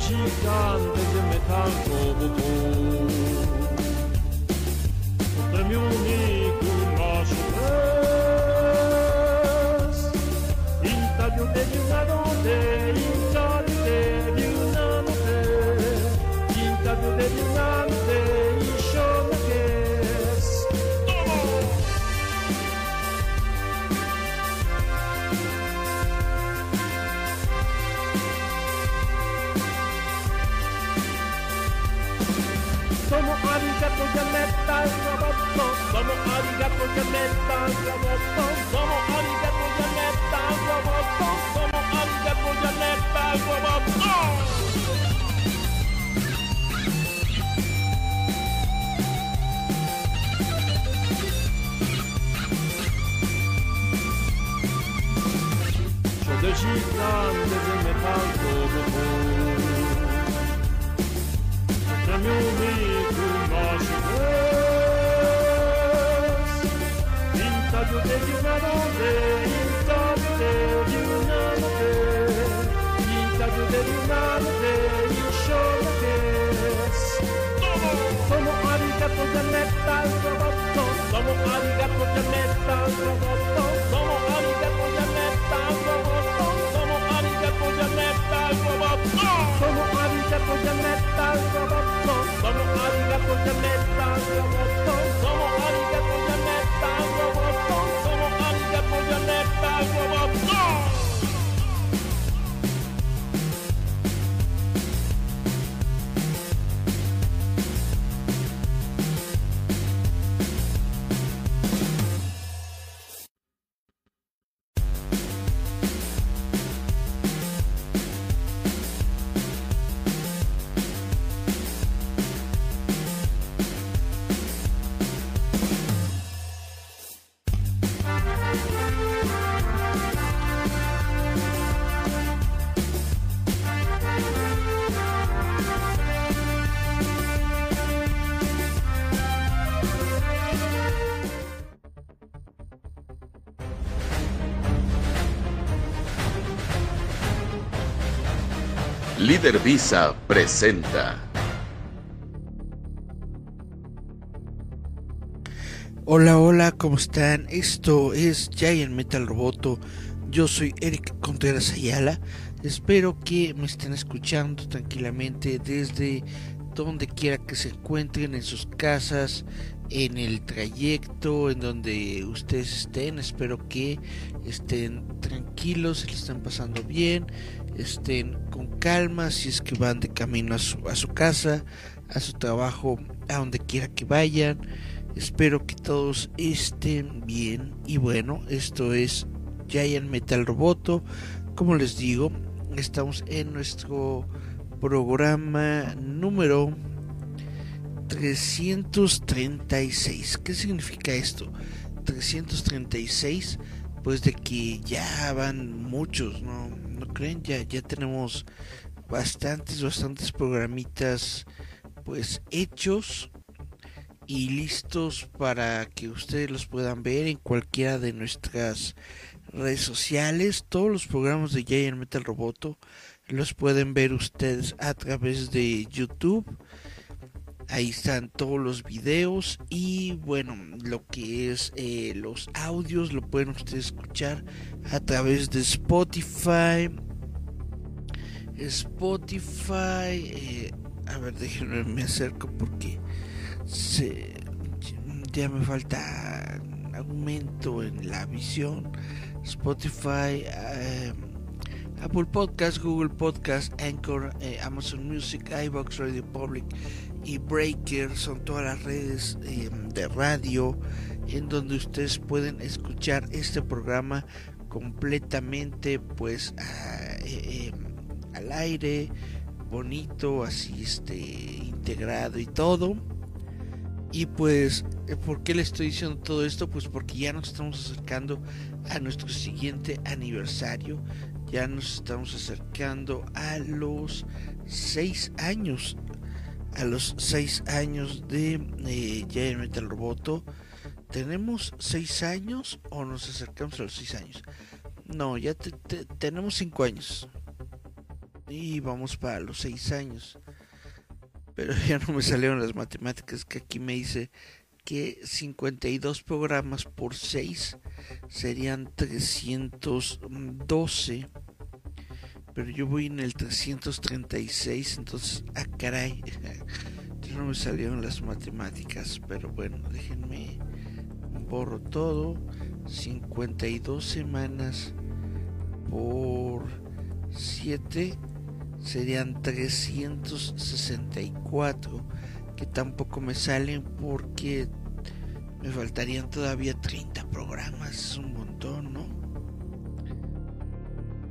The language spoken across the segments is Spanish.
gigantes de metal roboto. O prêmio único nosso vez. Intábil de uma noite, intábil de uma noite, intábil de uma noite, metal roboto Domo arigato de metal roboto Domo arigato de metal roboto Domo arigato de metal roboto Show de gigantes de metal roboto Prêmio único nosso Deus. Como arigato de metal roboto, como arigato de metal roboto, arigato de metal roboto. Líder Visa presenta. Hola, hola, ¿cómo están? Esto es Giant Metal Roboto. Yo soy Eric Contreras Ayala. Espero que me estén escuchando tranquilamente desde donde quiera que se encuentren, en sus casas, en el trayecto, en donde ustedes estén. Espero que estén tranquilos, se le estén pasando bien, estén con calma si es que van de camino a su, a su casa, a su trabajo, a donde quiera que vayan. Espero que todos estén bien. Y bueno, esto es Giant Metal Roboto. Como les digo, estamos en nuestro programa número 336. ¿Qué significa esto? 336, pues de que ya van muchos, ¿no? ¿No creen? Ya, ya tenemos bastantes, bastantes programitas pues hechos y listos para que ustedes los puedan ver en cualquiera de nuestras redes sociales. Todos los programas de Giant Metal Roboto los pueden ver ustedes a través de YouTube. Ahí están todos los videos y bueno, lo que es eh, los audios lo pueden ustedes escuchar a través de Spotify. Spotify, eh, a ver, déjenme me acerco porque se, ya me falta aumento en la visión. Spotify, eh, Apple Podcast, Google Podcast, Anchor, Amazon Music, iBox, Radio Public y Breaker son todas las redes eh, de radio en donde ustedes pueden escuchar este programa completamente pues a, eh, al aire bonito así este integrado y todo y pues ¿por qué le estoy diciendo todo esto? pues porque ya nos estamos acercando a nuestro siguiente aniversario ya nos estamos acercando a los seis años a los seis años de eh, Giant Metal Roboto tenemos seis años o nos acercamos a los seis años no ya te, te, tenemos cinco años y vamos para los 6 años. Pero ya no me salieron las matemáticas que aquí me dice que 52 programas por 6 serían 312. Pero yo voy en el 336, entonces, ah, caray, no me salieron las matemáticas. Pero bueno, déjenme borro todo. 52 semanas por 7 serían 364 que tampoco me salen porque me faltarían todavía 30 programas, es un montón.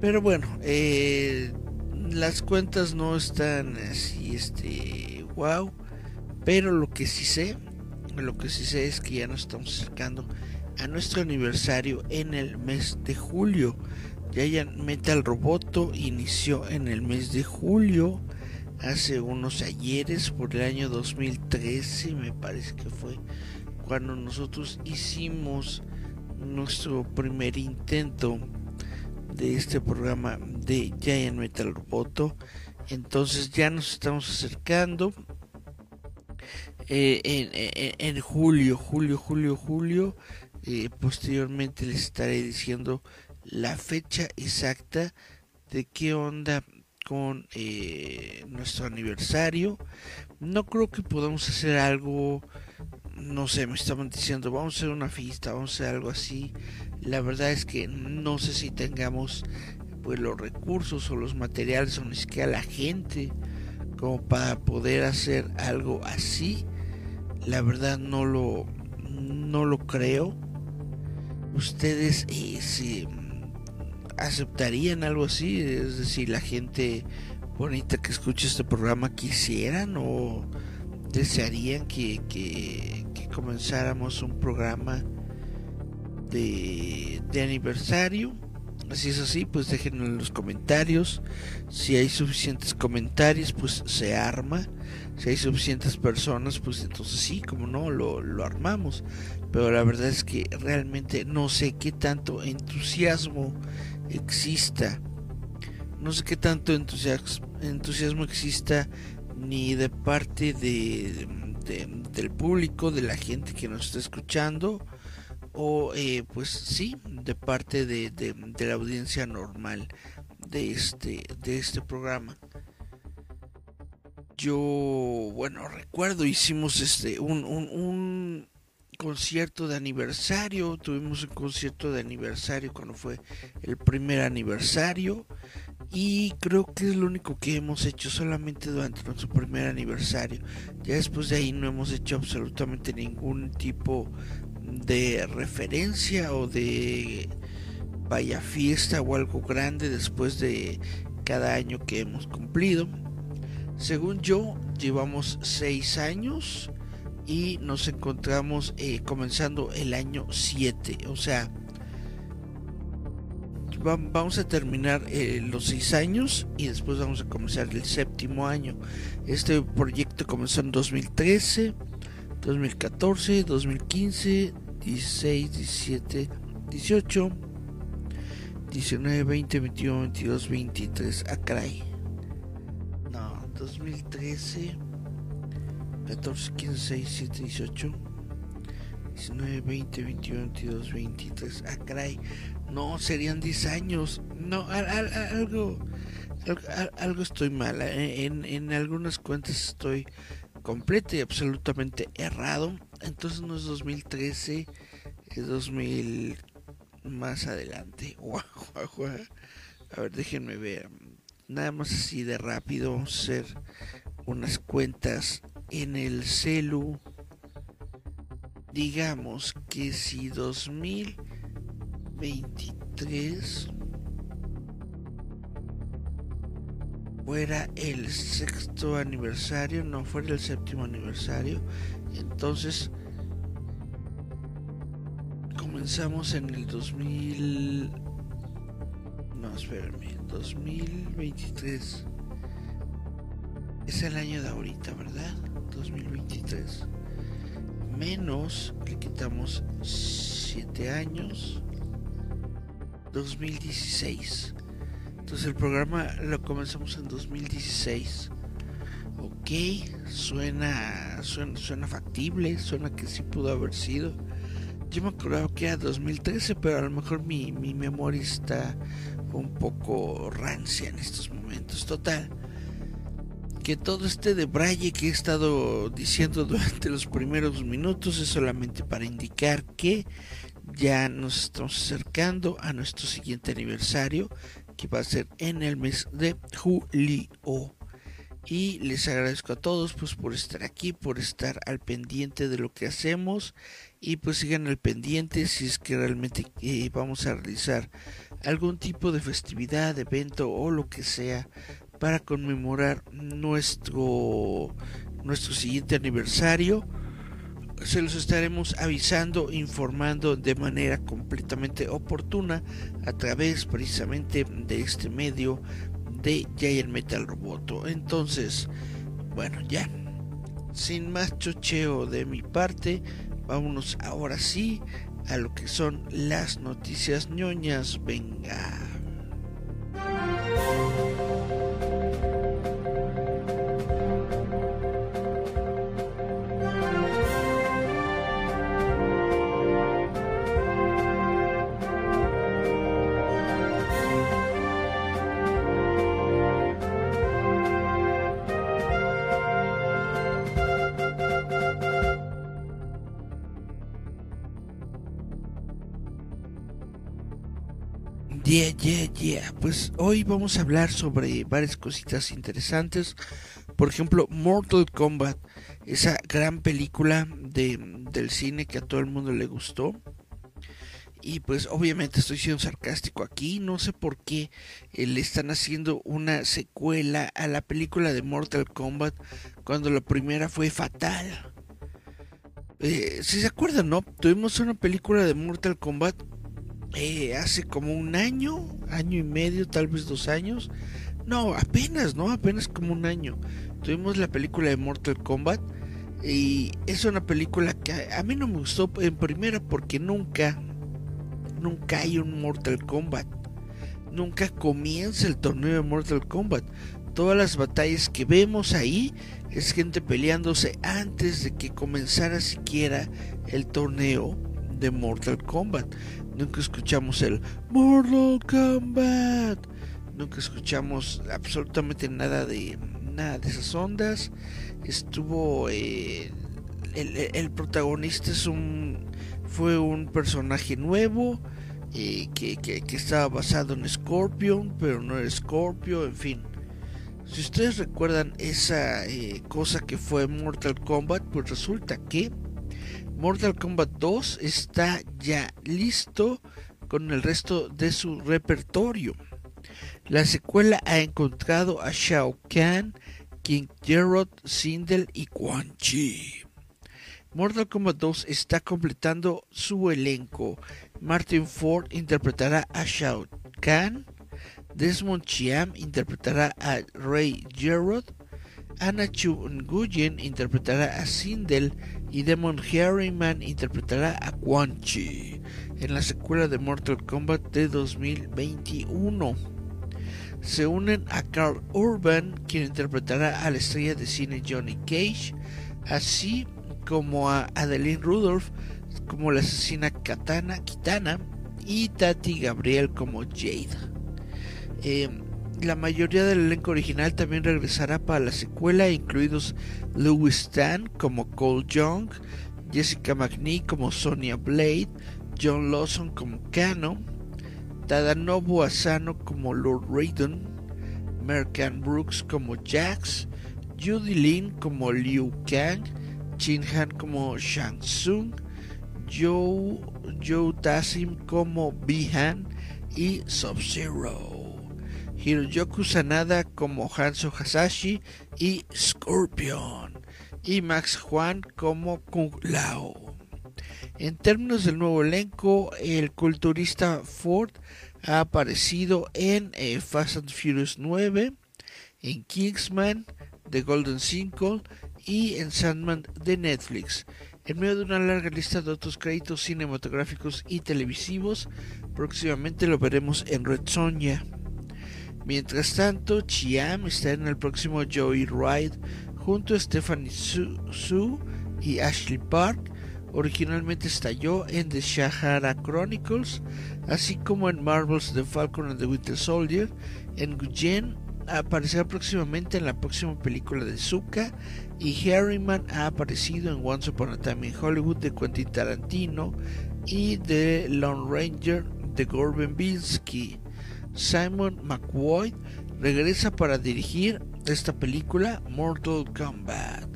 Pero bueno, eh, las cuentas no están así, este, wow. Pero lo que sí sé, lo que sí sé es que ya nos estamos acercando a nuestro aniversario en el mes de julio. ya Metal Roboto inició en el mes de julio hace unos ayeres por el año 2013 me parece que fue cuando nosotros hicimos nuestro primer intento de este programa de Giant Metal Roboto entonces ya nos estamos acercando eh, en, julio julio julio julio eh, posteriormente les estaré diciendo la fecha exacta de qué onda con eh, nuestro aniversario. No creo que podamos hacer algo, no sé, me estaban diciendo, vamos a hacer una fiesta, vamos a hacer algo así. La verdad es que no sé si tengamos pues los recursos o los materiales o ni siquiera la gente como para poder hacer algo así. La verdad no lo no lo creo. Ustedes eh, si aceptarían algo así, es decir, la gente bonita que escucha este programa quisieran o desearían que, que, comenzáramos un programa de, de aniversario. Si es así, pues déjenlo en los comentarios. Si hay suficientes comentarios, pues se arma. Si hay suficientes personas, pues entonces sí, como no, lo, lo armamos. Pero la verdad es que realmente no sé qué tanto entusiasmo exista. No sé qué tanto entusiasmo, exista ni de parte de, del público, de la gente que nos está escuchando, o eh, pues sí, de parte de, de, la audiencia normal de este, de este programa. Yo, bueno, recuerdo, hicimos este un, un concierto de aniversario, tuvimos un concierto de aniversario cuando fue el primer aniversario y creo que es lo único que hemos hecho solamente durante nuestro primer aniversario. Ya después de ahí no hemos hecho absolutamente ningún tipo de referencia o de vaya fiesta o algo grande después de cada año que hemos cumplido. Según yo, llevamos seis años y nos encontramos eh, comenzando el año 7. O sea, vamos a terminar eh, los 6 años y después vamos a comenzar el séptimo año. Este proyecto comenzó en 2013, 2014, 2015, 16, 17, 18, 19, 20, 21, 22, 23. Ah. No, 2013. 14, 15, 16, 17, 18, 19, 20, 21, 22, 23. Ah, caray. No, serían 10 años. No, algo, algo, estoy mal. En, en algunas cuentas estoy completo y absolutamente errado. Entonces no es 2013, es 2000 más adelante. A ver, déjenme ver. Nada más así de rápido. Vamos hacer unas cuentas en el celu, digamos que si 2023 fuera el sexto aniversario, no fuera el séptimo aniversario, entonces comenzamos en el 2000 no, espérame, 2023 es el año de ahorita, ¿verdad? 2023 menos le quitamos 7 años 2016 Entonces el programa lo comenzamos en 2016. Ok, suena, suena, factible, suena que sí pudo haber sido. Yo me acordaba que era 2013, pero a lo mejor mi, mi memoria está un poco rancia en estos momentos. Total, que todo este de Braille que he estado diciendo durante los primeros minutos es solamente para indicar que ya nos estamos acercando a nuestro siguiente aniversario, que va a ser en el mes de julio. Y les agradezco a todos pues por estar aquí, por estar al pendiente de lo que hacemos y pues sigan al pendiente si es que realmente eh, vamos a realizar algún tipo de festividad, evento o lo que sea para conmemorar nuestro nuestro siguiente aniversario. Se los estaremos avisando, informando de manera completamente oportuna a través precisamente de este medio de Giant Metal Roboto. Entonces, bueno, ya, sin más chocheo de mi parte, vámonos ahora sí a lo que son las noticias ñoñas. Venga. Yeah, yeah. Pues hoy vamos a hablar sobre varias cositas interesantes. Por ejemplo, Mortal Kombat, esa gran película de, del cine que a todo el mundo le gustó. Y pues obviamente estoy siendo sarcástico aquí, no sé por qué eh, le están haciendo una secuela a la película de Mortal Kombat cuando la primera fue fatal. Eh, si se acuerdan, ¿no? Tuvimos una película de Mortal Kombat eh, hace como un año, año y medio, tal vez dos años. No, apenas, ¿no? Apenas como un año. Tuvimos la película de Mortal Kombat. Y es una película que a mí no me gustó en primera porque nunca, nunca hay un Mortal Kombat. Nunca comienza el torneo de Mortal Kombat. Todas las batallas que vemos ahí es gente peleándose antes de que comenzara siquiera el torneo de Mortal Kombat. Nunca escuchamos el Mortal Kombat. Nunca escuchamos absolutamente nada de nada de esas ondas. Estuvo eh, el, protagonista es un fue un personaje nuevo eh, que, que, estaba basado en Scorpion, pero no era Scorpio, en fin. Si ustedes recuerdan esa eh, cosa que fue Mortal Kombat, pues resulta que Mortal Kombat 2 está ya listo con el resto de su repertorio. La secuela ha encontrado a Shao Kahn, King Gerard, Sindel y Quan Chi. Mortal Kombat 2 está completando su elenco. Martin Ford interpretará a Shao Kahn, Desmond Chiam interpretará a Ray Gerard, Anna Chu Nguyen interpretará a Sindel y Demon Harriman interpretará a Quan Chi en la secuela de Mortal Kombat de 2021. Se unen a Carl Urban, quien interpretará a la estrella de cine Johnny Cage, así como a Adeline Rudolph como la asesina Katana Kitana y Tati Gabriel como Jade. Eh, la mayoría del elenco original también regresará para la secuela, incluidos Louis Stan como Cole Young, Jessica McNee como Sonia Blade, John Lawson como Kano, Tadanobu Asano como Lord Raiden, Merkan Brooks como Jax, Judy Lin como Liu Kang, Chin Han como Shang Tsung, Joe, Joe Tassim como Bihan y Sub-Zero. Hiroyoku Sanada como Hanzo Hasashi y Scorpion, y Max Juan como Kung Lao. En términos del nuevo elenco, el culturista Ford ha aparecido en eh, Fast and Furious 9, en Kingsman, The Golden Circle y en Sandman de Netflix. En medio de una larga lista de otros créditos cinematográficos y televisivos, próximamente lo veremos en Red Sonja. Mientras tanto, Chiam está en el próximo Joey Ride junto a Stephanie Su, y Ashley Park. Originalmente estalló en The Shahara Chronicles, así como en Marvel's The Falcon and the Winter Soldier. En Guyen aparecerá próximamente en la próxima película de Zuka y Harryman ha aparecido en Once Upon a Time in Hollywood de Quentin Tarantino y The Lone Ranger de Gordon Binsky. Simon McWoy regresa para dirigir esta película Mortal Kombat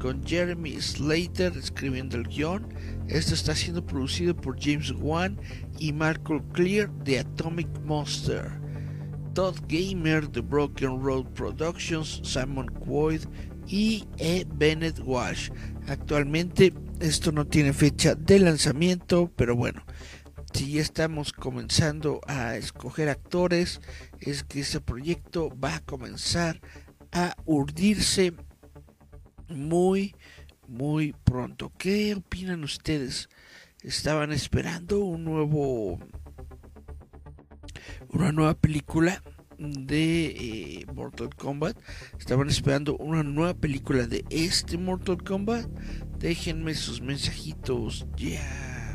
con Jeremy Slater escribiendo el guion. Esto está siendo producido por James Wan y Michael Clear de Atomic Monster. Todd Gamer de Broken Road Productions, Simon Quoyd y E. Bennett Walsh. Actualmente esto no tiene fecha de lanzamiento, pero bueno, si ya estamos comenzando a escoger actores, es que ese proyecto va a comenzar a urdirse muy, muy pronto. ¿Qué opinan ustedes? ¿Estaban esperando un nuevo, una nueva película de eh, Mortal Kombat? ¿Estaban esperando una nueva película de este Mortal Kombat? Déjenme sus mensajitos ya.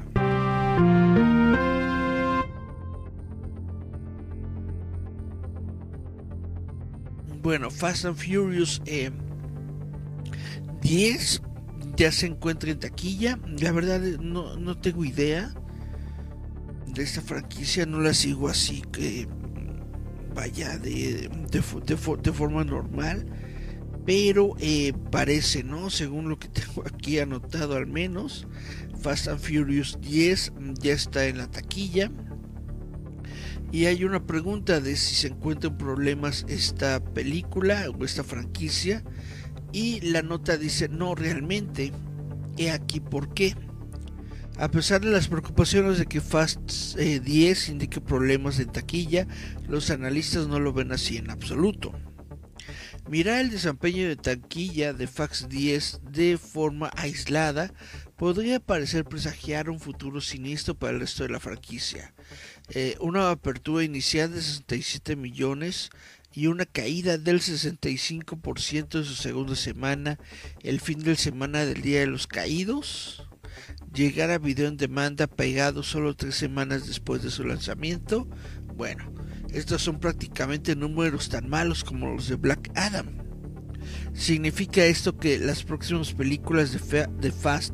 Bueno, Fast and Furious 10 eh, ya se encuentra en taquilla. La verdad no, no tengo idea de esta franquicia, no la sigo así que vaya de, de, forma normal. Pero eh, parece, ¿no? Según lo que tengo aquí anotado al menos, Fast and Furious 10 ya está en la taquilla. Y hay una pregunta de si se encuentran problemas esta película o esta franquicia. Y la nota dice, no realmente. He aquí por qué. A pesar de las preocupaciones de que Fast 10 eh, indique problemas en taquilla, los analistas no lo ven así en absoluto. Mirar el desempeño de taquilla de Fast 10 de forma aislada podría parecer presagiar un futuro siniestro para el resto de la franquicia. Eh, una apertura inicial de 67 millones y una caída del 65% de su segunda semana, el fin de semana del Día de los Caídos, llegar a video en demanda pegado solo tres semanas después de su lanzamiento, bueno, estos son prácticamente números tan malos como los de Black Adam. ¿Significa esto que las próximas películas de Fast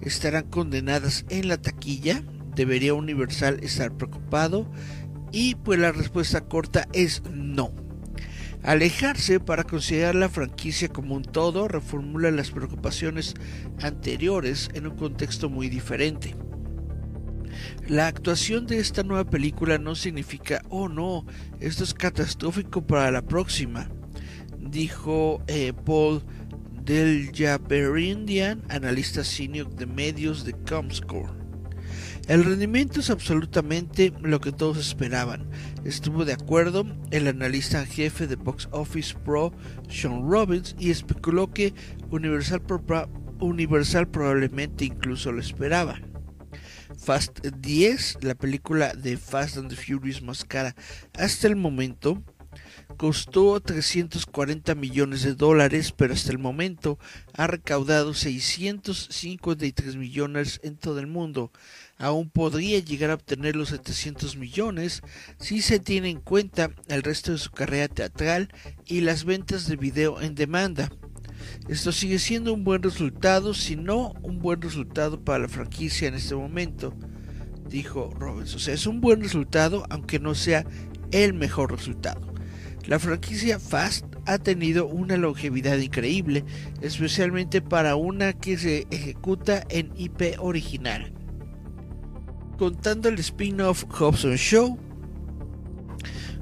estarán condenadas en la taquilla? ¿Debería Universal estar preocupado? Y pues la respuesta corta es no. Alejarse para considerar la franquicia como un todo reformula las preocupaciones anteriores en un contexto muy diferente. La actuación de esta nueva película no significa, oh no, esto es catastrófico para la próxima, dijo eh, Paul Del Jaberindian, analista senior de medios de Comscore. El rendimiento es absolutamente lo que todos esperaban. Estuvo de acuerdo el analista en jefe de Box Office Pro, Sean Robbins, y especuló que Universal, probablemente incluso lo esperaba. Fast 10, la película de Fast and the Furious más cara hasta el momento, costó 340 millones de dólares, pero hasta el momento ha recaudado 653 millones en todo el mundo. Aún podría llegar a obtener los 700 millones si se tiene en cuenta el resto de su carrera teatral y las ventas de video en demanda. Esto sigue siendo un buen resultado, si no un buen resultado para la franquicia en este momento, dijo Robbins. O sea, es un buen resultado, aunque no sea el mejor resultado. La franquicia Fast ha tenido una longevidad increíble, especialmente para una que se ejecuta en IP original. Contando el spin-off Hobson Show,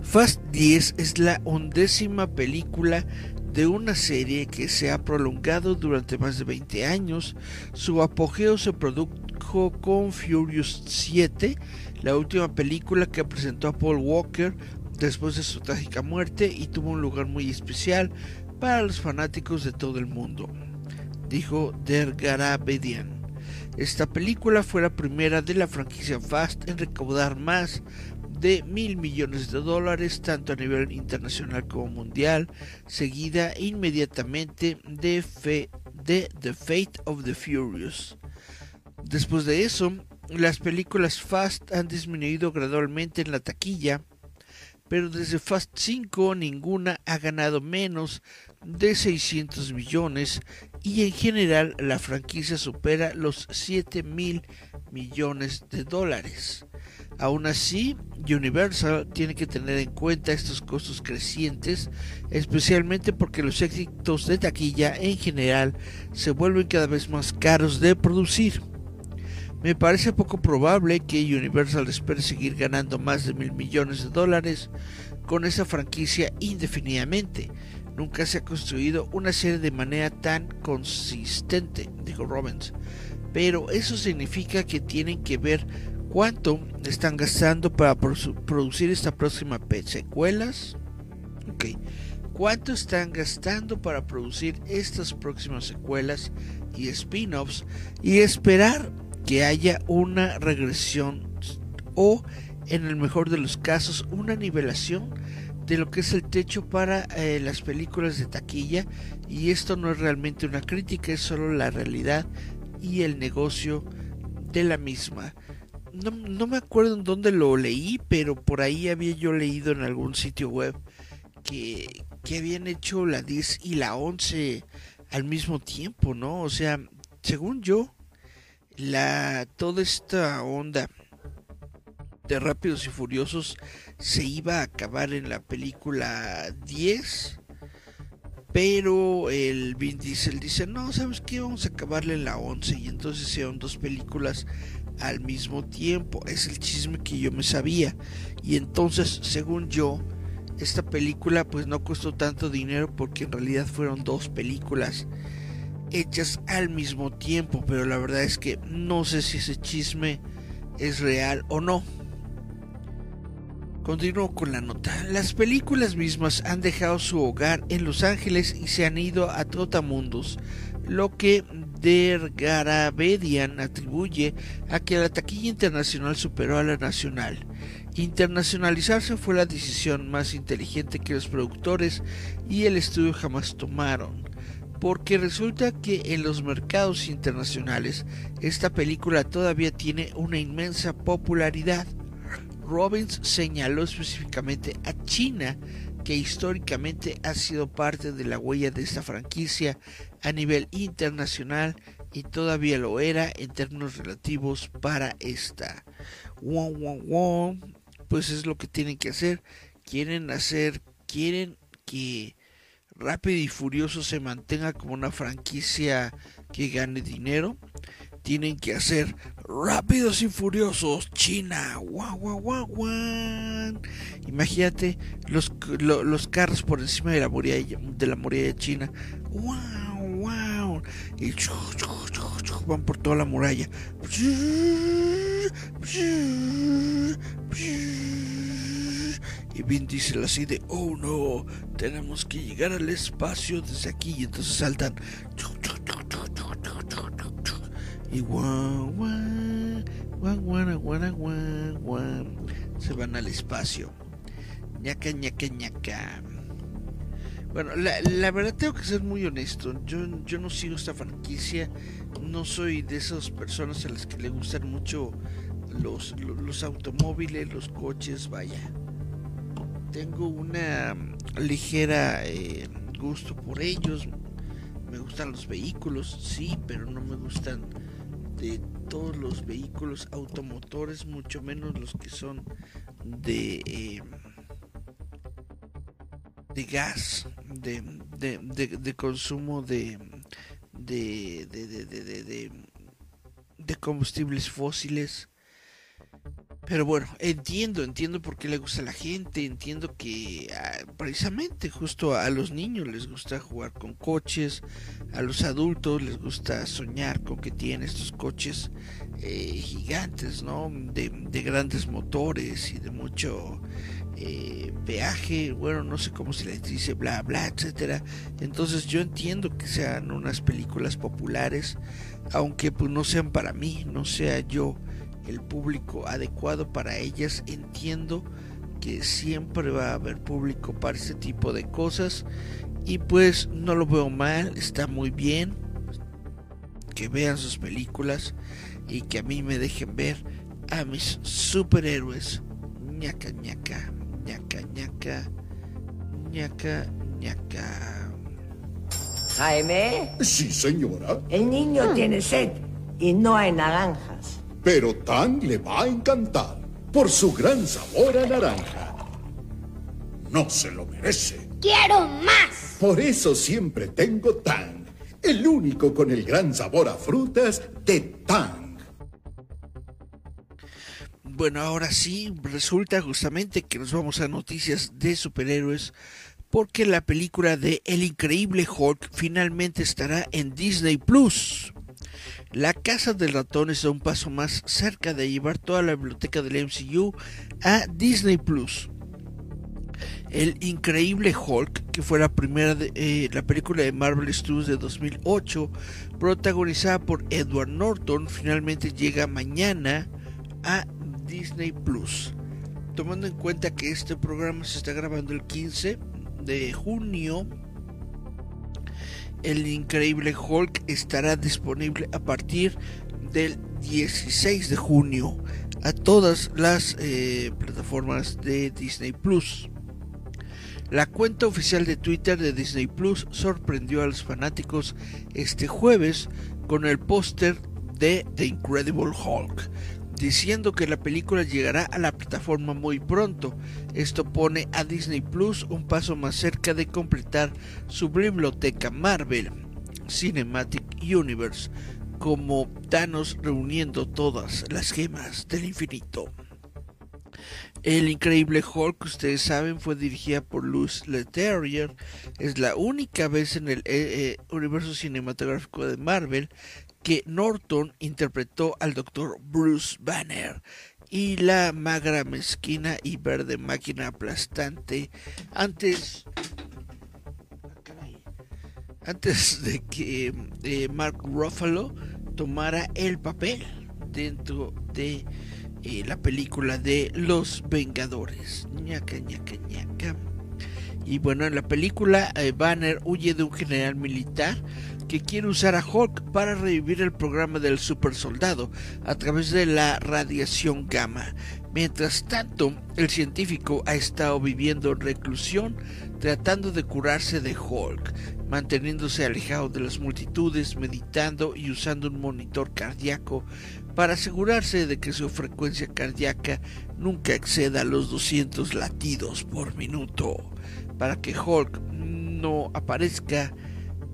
Fast 10 es la undécima película de una serie que se ha prolongado durante más de 20 años. Su apogeo se produjo con Furious 7, la última película que presentó a Paul Walker después de su trágica muerte y tuvo un lugar muy especial para los fanáticos de todo el mundo, dijo Der Garabedian. Esta película fue la primera de la franquicia Fast en recaudar más de mil millones de dólares, tanto a nivel internacional como mundial, seguida inmediatamente de, The Fate of the Furious. Después de eso, las películas Fast han disminuido gradualmente en la taquilla, pero desde Fast 5 ninguna ha ganado menos de 600 millones y en general la franquicia supera los 7 mil millones de dólares. Aún así, Universal tiene que tener en cuenta estos costos crecientes, especialmente porque los éxitos de taquilla en general se vuelven cada vez más caros de producir. Me parece poco probable que Universal espere seguir ganando más de mil millones de dólares con esa franquicia indefinidamente. Nunca se ha construido una serie de manera tan consistente, dijo Robbins. Pero eso significa que tienen que ver cuánto están gastando para producir esta próxima secuelas. Ok. ¿Cuánto están gastando para producir estas próximas secuelas y spin-offs y esperar que haya una regresión o en el mejor de los casos una nivelación de lo que es el techo para eh, las películas de taquilla y esto no es realmente una crítica es solo la realidad y el negocio de la misma. No, no me acuerdo en dónde lo leí pero por ahí había yo leído en algún sitio web que, que habían hecho la 10 y la 11 al mismo tiempo no o sea según yo la toda esta onda de Rápidos y Furiosos se iba a acabar en la película 10 pero el Vin Diesel dice no sabes qué vamos a acabarle en la 11 y entonces sean dos películas al mismo tiempo. Es el chisme que yo me sabía. Y entonces según yo esta película pues no costó tanto dinero porque en realidad fueron dos películas hechas al mismo tiempo, pero la verdad es que no sé si ese chisme es real o no. Continúo con la nota. Las películas mismas han dejado su hogar en Los Ángeles y se han ido a Trotamundos, lo que Dergarabedian atribuye a que la taquilla internacional superó a la nacional. Internacionalizarse fue la decisión más inteligente que los productores y el estudio jamás tomaron porque resulta que en los mercados internacionales esta película todavía tiene una inmensa popularidad. Robbins señaló específicamente a China, que históricamente ha sido parte de la huella de esta franquicia a nivel internacional y todavía lo era en términos relativos para esta. Pues es lo que tienen que hacer. Quieren hacer, quieren que Rápido y Furioso se mantenga como una franquicia que gane dinero, tienen que hacer Rápidos y Furiosos China. Guau, guau, guau, guau. Imagínate los, los carros por encima de la muralla, de la muralla china. Wow, wow. Y van por toda la muralla. Y Vin Diesel así de, oh no, tenemos que llegar al espacio desde aquí. Y entonces saltan. Y guau, guau, guau, guau, guau, se van al espacio. ñaca, ñaca, ñaca. Bueno, la, verdad tengo que ser muy honesto. Yo, yo no sigo esta franquicia. No soy de esas personas a las que le gustan mucho los, los, los automóviles, los coches, vaya tengo una ligera eh, gusto por ellos. Me gustan los vehículos, sí, pero no me gustan de todos los vehículos automotores, mucho menos los que son de eh, de gas, de, de, de, consumo de de, de, de combustibles fósiles pero bueno, entiendo, entiendo por qué le gusta a la gente, entiendo que ah, precisamente justo a los niños les gusta jugar con coches, a los adultos les gusta soñar con que tienen estos coches eh, gigantes, ¿no? De, grandes motores y de mucho eh, peaje, bueno, no sé cómo se les dice, bla, bla, etcétera. Entonces yo entiendo que sean unas películas populares, aunque pues no sean para mí, no sea yo el público adecuado para ellas. Entiendo que siempre va a haber público para este tipo de cosas y pues no lo veo mal, está muy bien que vean sus películas y que a mí me dejen ver a mis superhéroes. ñaca ñaca, ñaca ñaca, ñaca ñaca. Jaime, Sí, señora. el niño tiene sed y no hay naranjas. Pero tan le va a encantar por su gran sabor a naranja. No se lo merece. ¡Quiero más! Por eso siempre tengo Tang, el único con el gran sabor a frutas de Tang. Bueno, ahora sí, resulta justamente que nos vamos a noticias de superhéroes porque la película de El Increíble Hulk finalmente estará en Disney Plus. La Casa del Ratón está un paso más cerca de llevar toda la biblioteca del MCU a Disney Plus. El Increíble Hulk, que fue la primera de, eh, la película de Marvel Studios de 2008, protagonizada por Edward Norton, finalmente llega mañana a Disney Plus. Tomando en cuenta que este programa se está grabando el 15 de junio, el increíble Hulk estará disponible a partir del 16 de junio a todas las eh, plataformas de Disney Plus. La cuenta oficial de Twitter de Disney Plus sorprendió a los fanáticos este jueves con el póster de The Incredible Hulk, diciendo que la película llegará a la plataforma muy pronto. Esto pone a Disney Plus un paso más cerca de completar su biblioteca Marvel Cinematic Universe, como Thanos reuniendo todas las gemas del infinito. El increíble Hulk, ustedes saben, fue dirigida por Luz Leterrier. Es la única vez en el eh, eh, universo cinematográfico de Marvel que Norton interpretó al Dr. Bruce Banner y la magra, mezquina y verde máquina aplastante antes antes de que eh, Mark Ruffalo tomara el papel dentro de eh, la película de Los Vengadores. Y bueno, en la película eh, Banner huye de un general militar que quiere usar a Hulk para revivir el programa del super soldado a través de la radiación gamma. Mientras tanto, el científico ha estado viviendo en reclusión tratando de curarse de Hulk, manteniéndose alejado de las multitudes, meditando y usando un monitor cardíaco para asegurarse de que su frecuencia cardíaca nunca exceda los 200 latidos por minuto, para que Hulk no aparezca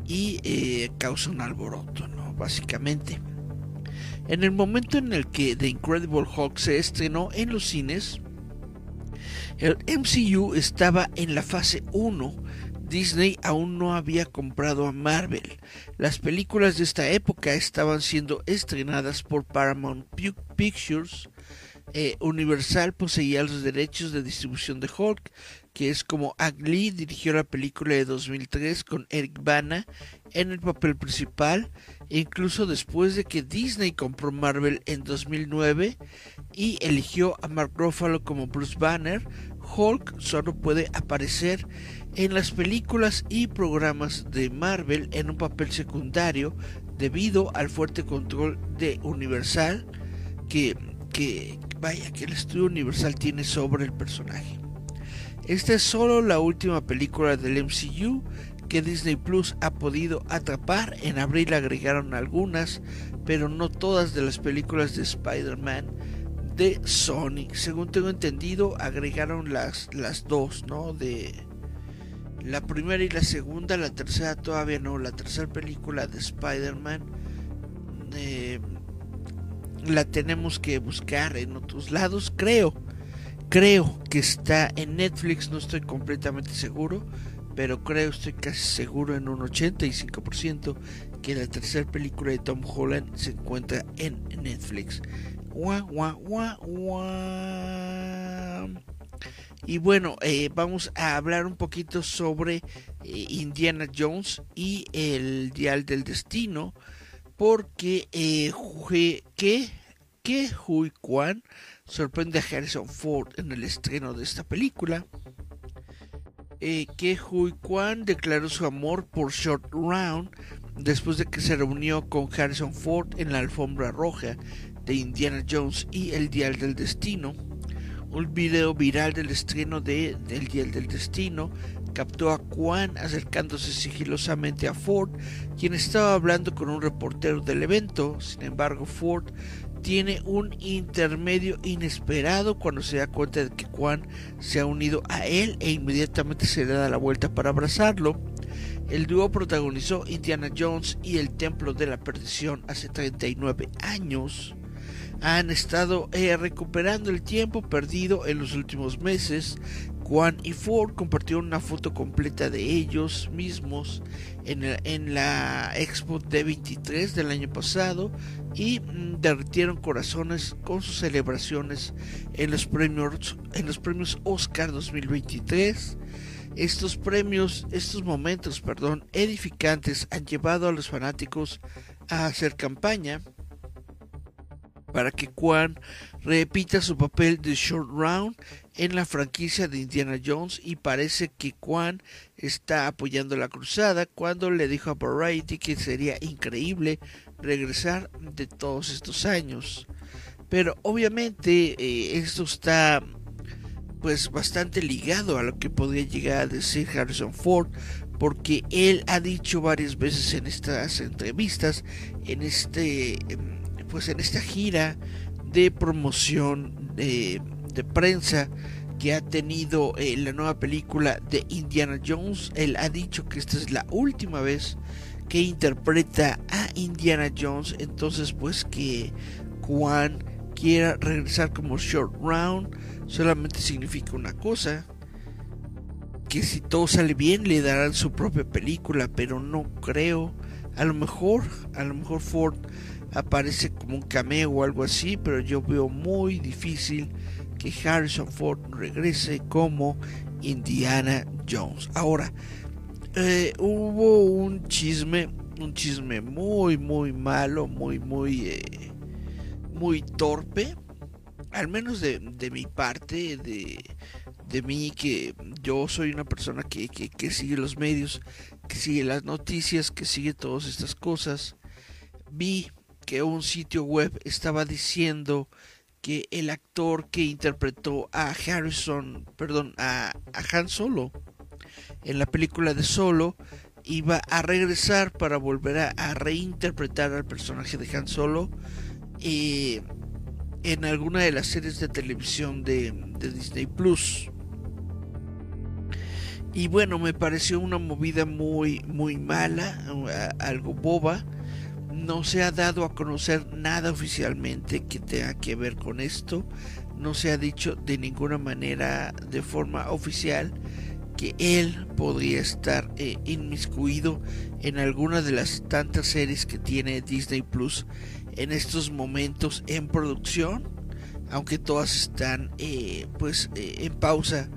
y eh, cause un alboroto, ¿no? Básicamente. En el momento en el que The Incredible Hulk se estrenó en los cines, el MCU estaba en la fase 1. Disney aún no había comprado a Marvel. Las películas de esta época estaban siendo estrenadas por Paramount Pictures. Eh, Universal poseía los derechos de distribución de Hulk, que es como Ang Lee dirigió la película de 2003 con Eric Bana en el papel principal, incluso después de que Disney compró Marvel en 2009 y eligió a Mark Ruffalo como Bruce Banner, Hulk solo puede aparecer en las películas y programas de Marvel en un papel secundario debido al fuerte control de Universal que, que vaya que el estudio Universal tiene sobre el personaje. Esta es solo la última película del MCU que Disney Plus ha podido atrapar. En abril agregaron algunas, pero no todas de las películas de Spider-Man de Sony. Según tengo entendido, agregaron las, las dos, ¿no? De la primera y la segunda, la tercera todavía no. La tercera película de Spider-Man eh, la tenemos que buscar en otros lados, creo. Creo que está en Netflix, no estoy completamente seguro, pero creo, estoy casi seguro en un 85% que la tercera película de Tom Holland se encuentra en Netflix. Y bueno, eh, vamos a hablar un poquito sobre eh, Indiana Jones y el Dial del Destino, porque eh, que que Hui Kwan sorprende a Harrison Ford en el estreno de esta película. Eh, que Hui Kwan declaró su amor por Short Round después de que se reunió con Harrison Ford en la alfombra roja de Indiana Jones y El Dial del Destino. Un video viral del estreno de El Dial del Destino captó a Kwan acercándose sigilosamente a Ford, quien estaba hablando con un reportero del evento. Sin embargo, Ford tiene un intermedio inesperado cuando se da cuenta de que Kwan se ha unido a él e inmediatamente se le da la vuelta para abrazarlo. El dúo protagonizó Indiana Jones y el Templo de la Perdición hace 39 años. Han estado eh, recuperando el tiempo perdido en los últimos meses Juan y Ford compartieron una foto completa de ellos mismos en, la Expo D23 del año pasado y mm, derritieron corazones con sus celebraciones en los premios, en los premios Oscar 2023. Estos premios, estos momentos, perdón, edificantes han llevado a los fanáticos a hacer campaña para que Juan repita su papel de Short Round en la franquicia de Indiana Jones y parece que Quan está apoyando la cruzada cuando le dijo a Variety que sería increíble regresar de todos estos años. Pero obviamente eh, esto está pues bastante ligado a lo que podría llegar a decir Harrison Ford porque él ha dicho varias veces en estas entrevistas en este em, pues en esta gira de promoción de, prensa que ha tenido eh, la nueva película de Indiana Jones. Él ha dicho que esta es la última vez que interpreta a Indiana Jones. Entonces, pues que Juan quiera regresar como Short Round solamente significa una cosa. Que si todo sale bien le darán su propia película, pero no creo. A lo mejor, a lo mejor Ford aparece como un cameo o algo así, pero yo veo muy difícil que Harrison Ford regrese como Indiana Jones. Ahora, eh, hubo un chisme, un chisme muy, muy malo, muy, muy, eh, muy torpe, al menos de, mi parte, de, de mí, que yo soy una persona que, que, que sigue los medios, que sigue las noticias, que sigue todas estas cosas. Vi que un sitio web estaba diciendo que el actor que interpretó a Harrison, perdón, a, Han Solo en la película de Solo iba a regresar para volver a, reinterpretar al personaje de Han Solo eh, en alguna de las series de televisión de, de Disney Plus. Y bueno, me pareció una movida muy, muy mala, algo boba no se ha dado a conocer nada oficialmente que tenga que ver con esto. No se ha dicho de ninguna manera de forma oficial que él podría estar eh, inmiscuido en alguna de las tantas series que tiene Disney Plus en estos momentos en producción, aunque todas están eh, pues eh, en pausa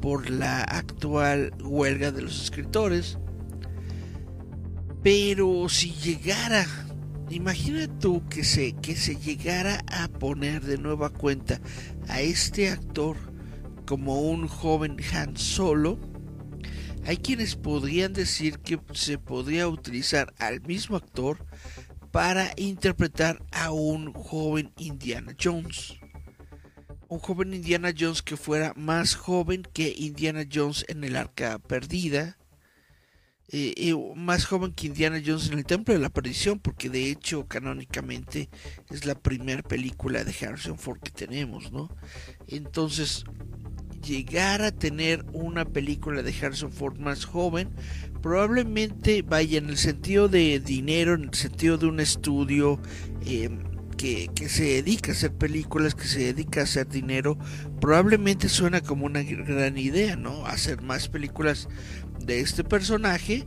por la actual huelga de los escritores. Pero si llegara Imagina tú que se, que se llegara a poner de nueva cuenta a este actor como un joven Han Solo. Hay quienes podrían decir que se podría utilizar al mismo actor para interpretar a un joven Indiana Jones. Un joven Indiana Jones que fuera más joven que Indiana Jones en el arca perdida eh, más joven que Indiana Jones en el Templo de la Perdición, porque de hecho canónicamente es la primera película de Harrison Ford que tenemos, ¿no? Entonces, llegar a tener una película de Harrison Ford más joven, probablemente vaya en el sentido de dinero, en el sentido de un estudio eh, que, que, se dedica a hacer películas, que se dedica a hacer dinero, probablemente suena como una gran idea, ¿no? Hacer más películas de este personaje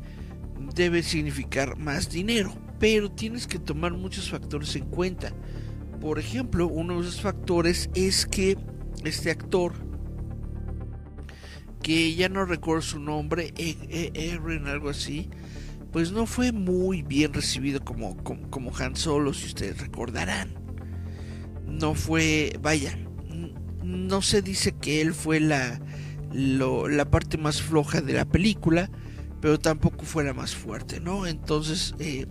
debe significar más dinero, pero tienes que tomar muchos factores en cuenta. Por ejemplo, uno de esos factores es que este actor, que ya no recuerdo su nombre, Eren, algo así, pues no fue muy bien recibido como, como, Han Solo, si ustedes recordarán. no fue, vaya, no se dice que él fue la, la parte más floja de la película, pero tampoco fue la más fuerte, ¿no? Entonces, eh,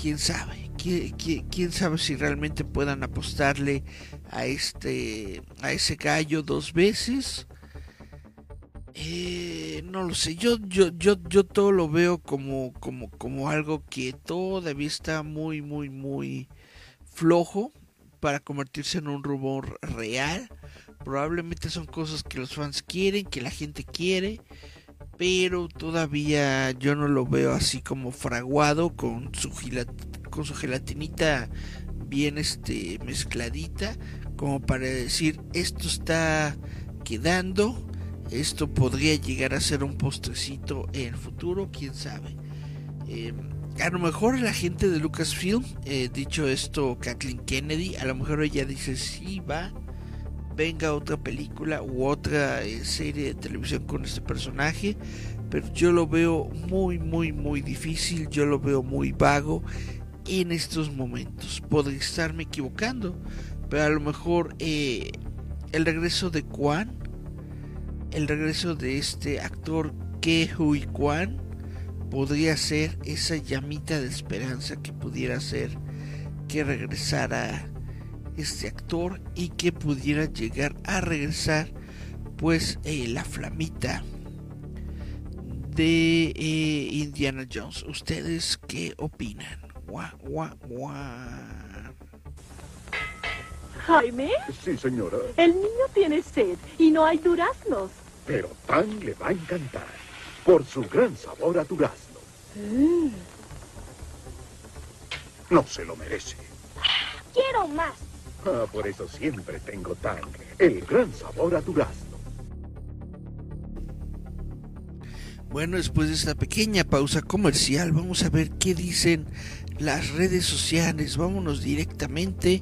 quién sabe, ¿Quién, sabe si realmente puedan apostarle a este, a ese gallo dos veces. Eh, no lo sé, yo, yo, yo, yo todo lo veo como, como, como algo que todavía está muy, muy, muy flojo para convertirse en un rumor real. Probablemente son cosas que los fans quieren, que la gente quiere, pero todavía yo no lo veo así como fraguado con su, con su gelatinita bien este, mezcladita, como para decir esto está quedando, esto podría llegar a ser un postrecito en el futuro, quién sabe. Em, a lo mejor la gente de Lucasfilm, eh, dicho esto, Kathleen Kennedy, a lo mejor ella dice sí va, venga otra película u otra eh, serie de televisión con este personaje, pero yo lo veo muy, muy, muy difícil, yo lo veo muy vago en estos momentos. Podría estarme equivocando, pero a lo mejor eh, el regreso de Kwan, el regreso de este actor Ke Hui Kwan, podría ser esa llamita de esperanza que pudiera ser que regresara este actor y que pudiera llegar a regresar pues eh, la flamita de eh, Indiana Jones. ¿Ustedes qué opinan? Jaime. Sí, señora. El niño tiene sed y no hay duraznos. Pero tan le va a encantar por su gran sabor a durazno. Mm. No se lo merece. Quiero más. Ah, por eso siempre tengo tan el gran sabor a durazno. Bueno, después de esta pequeña pausa comercial, vamos a ver qué dicen las redes sociales. Vámonos directamente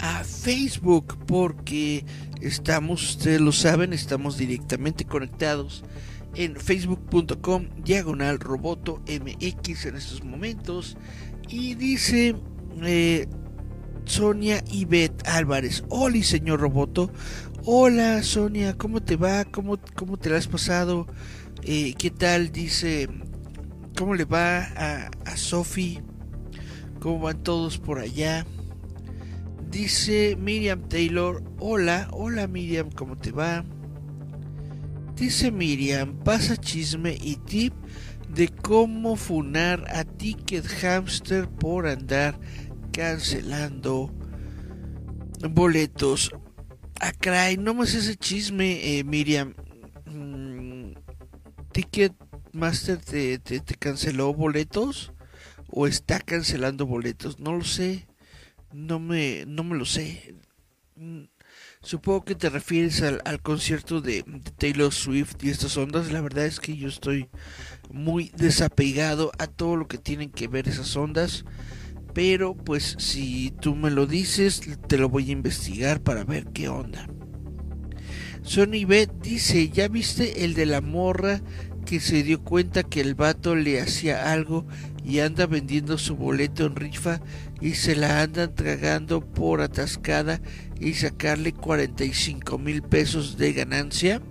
a Facebook porque estamos, ustedes lo saben, estamos directamente conectados en facebook.com diagonal roboto mx en estos momentos y dice eh, Sonia Ivette Álvarez. Hola señor roboto. Hola Sonia cómo te va cómo, cómo te la has pasado eh, qué tal dice cómo le va a, a Sophie cómo van todos por allá dice Miriam Taylor hola hola Miriam cómo te va Dice Miriam, pasa chisme y tip de cómo funar a Ticket Hamster por andar cancelando boletos. Ah, no más ese chisme, eh, Miriam. Mm, ¿Ticket Master te, te, canceló boletos? ¿O está cancelando boletos? No lo sé. No me, no me lo sé. Mm, Supongo que te refieres al, concierto de, Taylor Swift y estas ondas. La verdad es que yo estoy muy desapegado a todo lo que tienen que ver esas ondas. Pero pues si tú me lo dices, te lo voy a investigar para ver qué onda. Sony B dice, ¿ya viste el de la morra que se dio cuenta que el vato le hacía algo y anda vendiendo su boleto en rifa y se la andan tragando por atascada y sacarle 45 mil pesos de ganancia?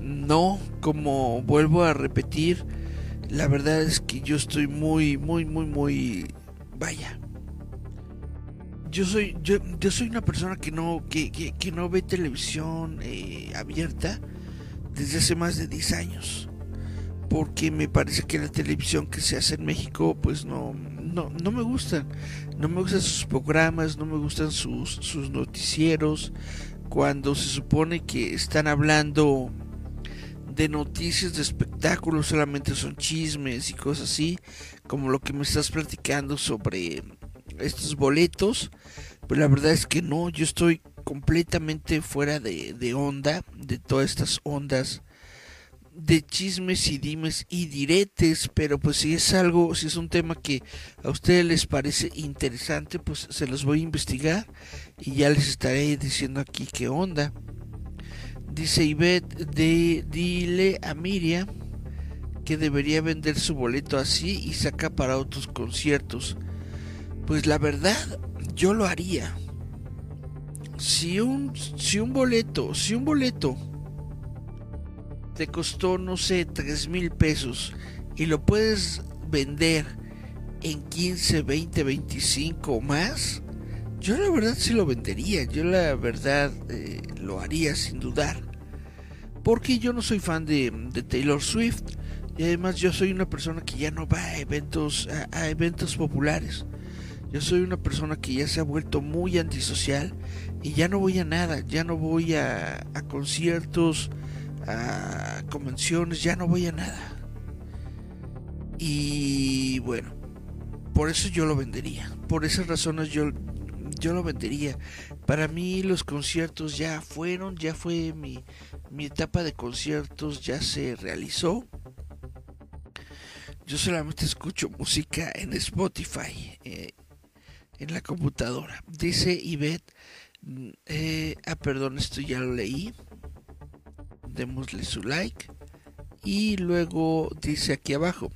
No, como vuelvo a repetir, la verdad es que yo estoy muy, muy, muy, muy, vaya. Yo soy, yo, yo soy una persona que no, que, que, no ve televisión eh, abierta desde hace más de 10 años. Porque me parece que la televisión que se hace en México, pues no, no, no me gustan. No me gustan sus programas, no me gustan sus, sus noticieros. Cuando se supone que están hablando de noticias de espectáculos, solamente son chismes y cosas así, como lo que me estás platicando sobre estos boletos. Pues la verdad es que no, yo estoy completamente fuera de, onda, de todas estas ondas de chismes y dimes y diretes, pero pues si es algo, si es un tema que a ustedes les parece interesante, pues se los voy a investigar y ya les estaré diciendo aquí qué onda. Dice Ivette, de, dile a Miriam que debería vender su boleto así y saca para otros conciertos. Pues la verdad, yo lo haría. Si un, si un boleto, si un boleto te costó, no sé, 3 mil pesos y lo puedes vender en 15, 20, 25 o más, yo la verdad sí lo vendería. Yo la verdad eh, lo haría sin dudar. Porque yo no soy fan de, Taylor Swift. Y además yo soy una persona que ya no va a eventos, a, eventos populares. Yo soy una persona que ya se ha vuelto muy antisocial y ya no voy a nada, ya no voy a conciertos, a convenciones, ya no voy a nada. Y bueno, por eso yo lo vendería. Por esas razones yo, yo lo vendería. Para mí los conciertos ya fueron, ya fue mi, mi etapa de conciertos, ya se realizó. Yo solamente escucho música en Spotify, eh, en la computadora. Dice Ivette, mm, eh, ah, perdón, esto ya lo leí. Démosle su like. Y luego dice aquí abajo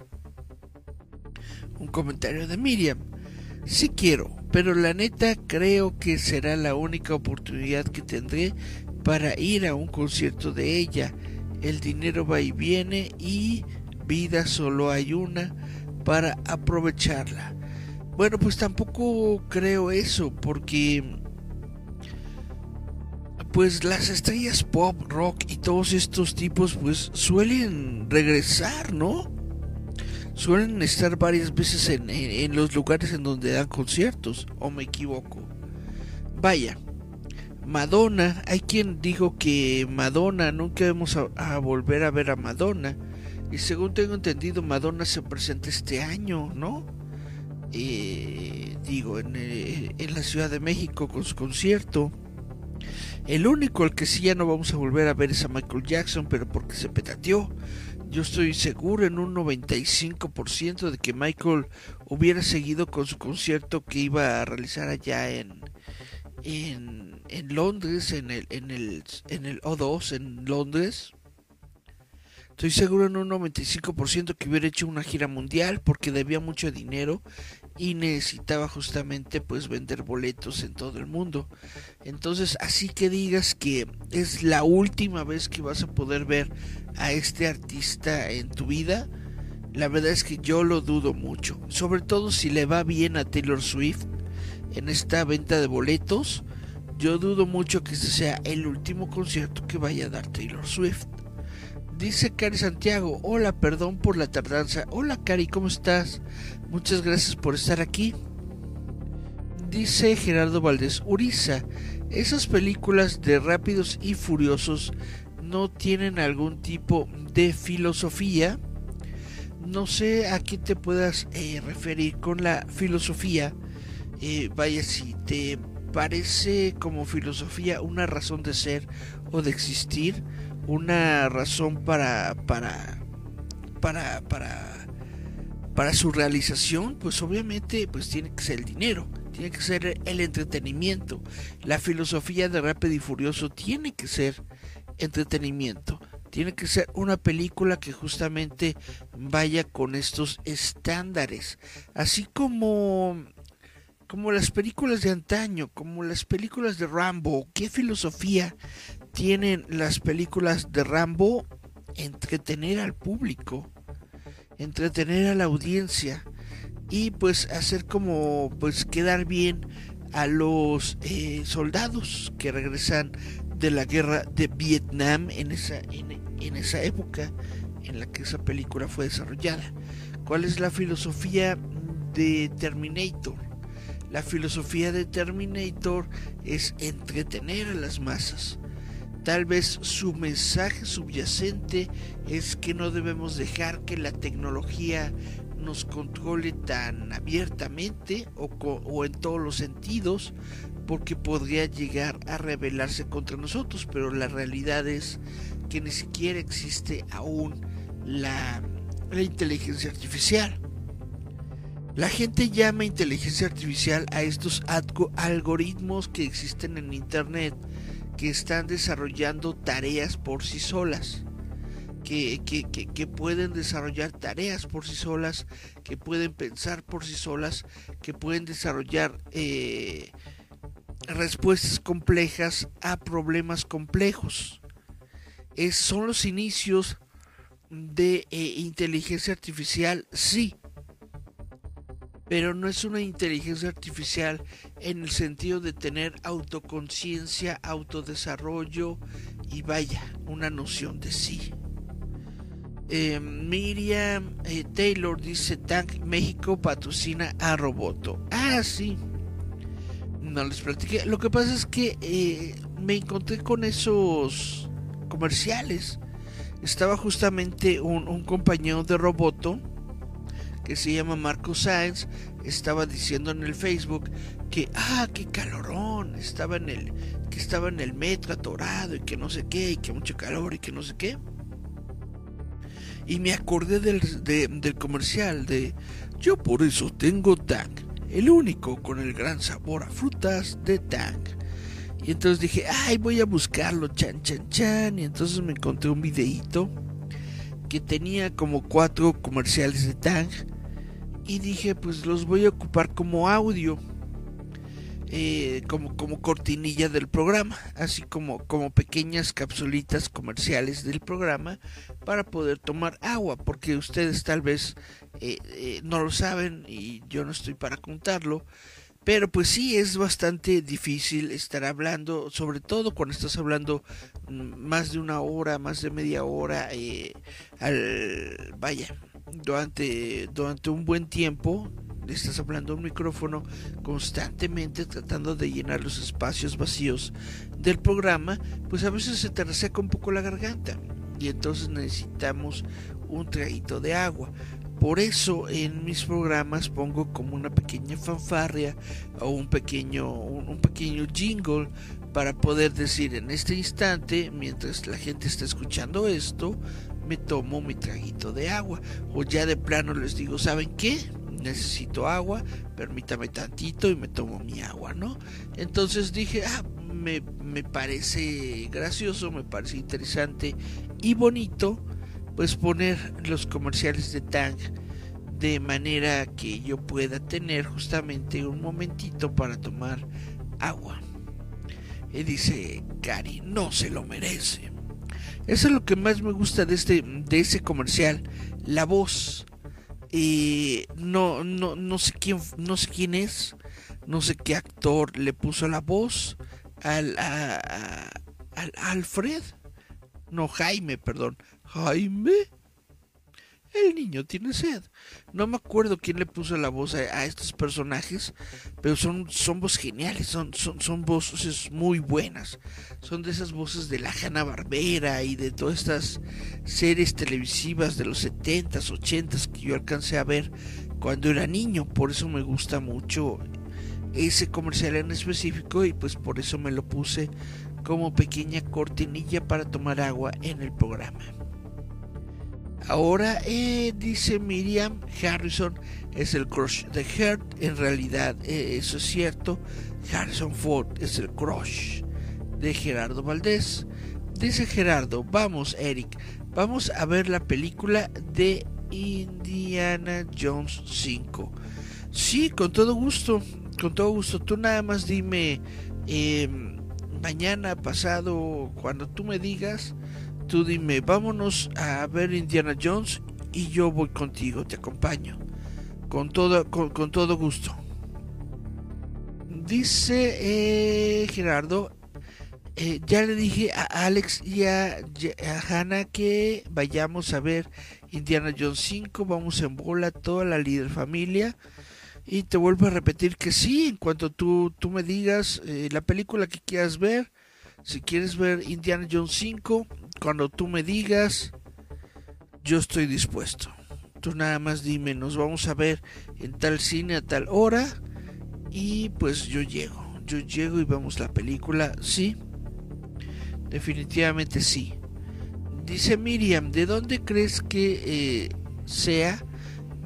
un comentario de Miriam. Sí quiero, pero la neta creo que será la única oportunidad que tendré para ir a un concierto de ella. El dinero va y viene y vida solo hay una para aprovecharla. Bueno, pues tampoco creo eso porque pues las estrellas pop, rock y todos estos tipos pues suelen regresar, ¿no? Suelen estar varias veces en, los lugares en donde dan conciertos, o me equivoco. Vaya, Madonna, hay quien dijo que Madonna, nunca vamos a, volver a ver a Madonna. Y según tengo entendido, Madonna se presenta este año, ¿no? Eh, digo, en, eh, en, la Ciudad de México con su concierto. El único al que sí ya no vamos a volver a ver es a Michael Jackson, pero porque se petateó. Yo estoy seguro en un 95% de que Michael hubiera seguido con su concierto que iba a realizar allá en, en, en Londres, en el, en, el, en el O2 en Londres. Estoy seguro en un 95% que hubiera hecho una gira mundial porque debía mucho dinero y necesitaba justamente pues vender boletos en todo el mundo. Entonces, así que digas que es la última vez que vas a poder ver a este artista en tu vida, la verdad es que yo lo dudo mucho. Sobre todo si le va bien a Taylor Swift en esta venta de boletos, yo dudo mucho que este sea el último concierto que vaya a dar Taylor Swift. Dice Cari Santiago, hola, perdón por la tardanza. Hola Cari, ¿cómo estás? Muchas gracias por estar aquí. Dice Gerardo Valdés Uriza, esas películas de rápidos y furiosos no tienen algún tipo de filosofía. No sé a qué te puedas eh, referir con la filosofía. Eh, vaya, si te parece como filosofía una razón de ser o de existir, una razón para para para para para su realización, pues obviamente pues tiene que ser el dinero, tiene que ser el entretenimiento. La filosofía de Rápido y Furioso tiene que ser entretenimiento. Tiene que ser una película que justamente vaya con estos estándares. Así como como las películas de antaño, como las películas de Rambo. ¿Qué filosofía tienen las películas de Rambo? Entretener al público, entretener a la audiencia y pues hacer como pues quedar bien a los eh, soldados que regresan de la guerra de Vietnam en esa, en, esa época en la que esa película fue desarrollada. ¿Cuál es la filosofía de Terminator? La filosofía de Terminator es entretener a las masas. Tal vez su mensaje subyacente es que no debemos dejar que la tecnología nos controle tan abiertamente o, en todos los sentidos, porque podría llegar a rebelarse contra nosotros, pero la realidad es que ni siquiera existe aún la, inteligencia artificial. La gente llama inteligencia artificial a estos algoritmos que existen en Internet que están desarrollando tareas por sí solas. que, que, pueden desarrollar tareas por sí solas, que pueden pensar por sí solas, que pueden desarrollar eh, respuestas complejas a problemas complejos. Son los inicios de eh, inteligencia artificial, sí, pero no es una inteligencia artificial en el sentido de tener autoconciencia, autodesarrollo y vaya, una noción de sí. Eh, Miriam eh, Taylor dice Tank México patrocina a Roboto. Ah, sí. No les platiqué. Lo que pasa es que eh, me encontré con esos comerciales. Estaba justamente un, un compañero de Roboto que se llama Marco Sáenz estaba diciendo en el Facebook que ah qué calorón estaba en el que estaba en el metro atorado y que no sé qué y que mucho calor y que no sé qué y me acordé del, de- del comercial de yo por eso tengo Tang el único con el gran sabor a frutas de Tang y entonces dije ay voy a buscarlo chan chan chan y entonces me encontré un videíto que tenía como cuatro comerciales de Tang y dije pues los voy a ocupar como audio eh, como, como cortinilla del programa así como, como pequeñas capsulitas comerciales del programa para poder tomar agua porque ustedes tal vez eh, eh, no lo saben y yo no estoy para contarlo pero pues sí es bastante difícil estar hablando, sobre todo cuando estás hablando más de una hora, más de media hora, al, vaya, durante, durante un buen tiempo, estás hablando a un micrófono constantemente tratando de llenar los espacios vacíos del programa, pues a veces se te reseca un poco la garganta y entonces necesitamos un traguito de agua. Por eso en mis programas pongo como una pequeña fanfarria o un pequeño, un, un pequeño jingle para poder decir en este instante, mientras la gente está escuchando esto, me tomo mi traguito de agua. O ya de plano les digo, ¿saben qué? Necesito agua, permítame tantito y me tomo mi agua, ¿no? Entonces dije, ah, me, me parece gracioso, me parece interesante y bonito pues poner los comerciales de Tang de manera que yo pueda tener justamente un momentito para tomar agua. Y dice Cari, no se lo merece. Eso es lo que más me gusta de este de ese comercial, la voz. Eh, no, no, no sé quién, no sé quién es, no sé qué actor le puso la voz al, a- al Alfred, no Jaime, perdón, Jaime. El niño tiene sed. No me acuerdo quién le puso la voz a, estos personajes, pero son, son voces geniales, son, son, son voces muy buenas. Son de esas voces de la Hanna Barbera y de todas estas series televisivas de los 70s, 80s que yo alcancé a ver cuando era niño. Por eso me gusta mucho ese comercial en específico y pues por eso me lo puse como pequeña cortinilla para tomar agua en el programa. Ahora eh, dice Miriam Harrison es el crush de Heart. En realidad eh, eso es cierto. Harrison Ford es el crush de Gerardo Valdés. Dice Gerardo, vamos Eric, vamos a ver la película de Indiana Jones 5. Sí, con todo gusto, con todo gusto. Tú nada más dime eh, mañana, pasado, cuando tú me digas, tú dime, vámonos a ver Indiana Jones y yo voy contigo, te acompaño. Con todo, con, con todo gusto. Dice eh, Gerardo, eh, ya le dije a Alex y a, Hannah que vayamos a ver Indiana Jones 5, vamos en bola toda la líder familia. Y te vuelvo a repetir que sí, en cuanto tú, tú me digas eh, la película que quieras ver, si quieres ver Indiana Jones 5, cuando tú me digas, yo estoy dispuesto. Tú nada más dime, nos vamos a ver en tal cine a tal hora y pues yo llego. Yo llego y vemos la película, sí. Definitivamente sí. Dice Miriam, ¿de dónde crees que eh, sea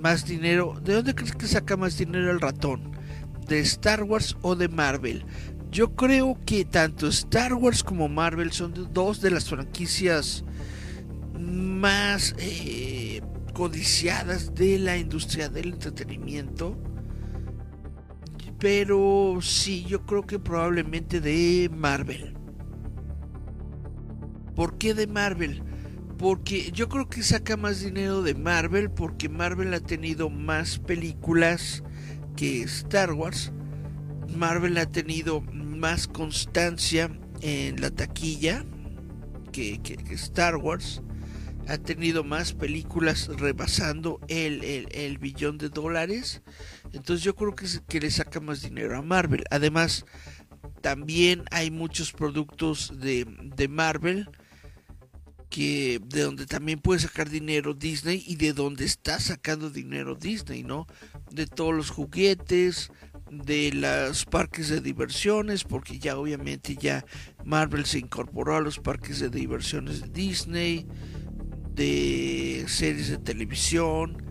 más dinero? ¿De dónde crees que saca más dinero el ratón? ¿De Star Wars o de Marvel? Yo creo que tanto Star Wars como Marvel son dos de las franquicias más eh, codiciadas de la industria del entretenimiento. Pero sí, yo creo que probablemente de Marvel. ¿Por qué de Marvel? Porque yo creo que saca más dinero de Marvel porque Marvel ha tenido más películas que Star Wars. Marvel ha tenido más constancia en la taquilla que, Star Wars. Ha tenido más películas rebasando el, billón de dólares. Entonces yo creo que, que le saca más dinero a Marvel. Además, también hay muchos productos de, de Marvel que de donde también puede sacar dinero Disney y de donde está sacando dinero Disney, ¿no? De todos los juguetes, de los parques de diversiones, porque ya obviamente ya Marvel se incorporó a los parques de diversiones de Disney, de series de televisión,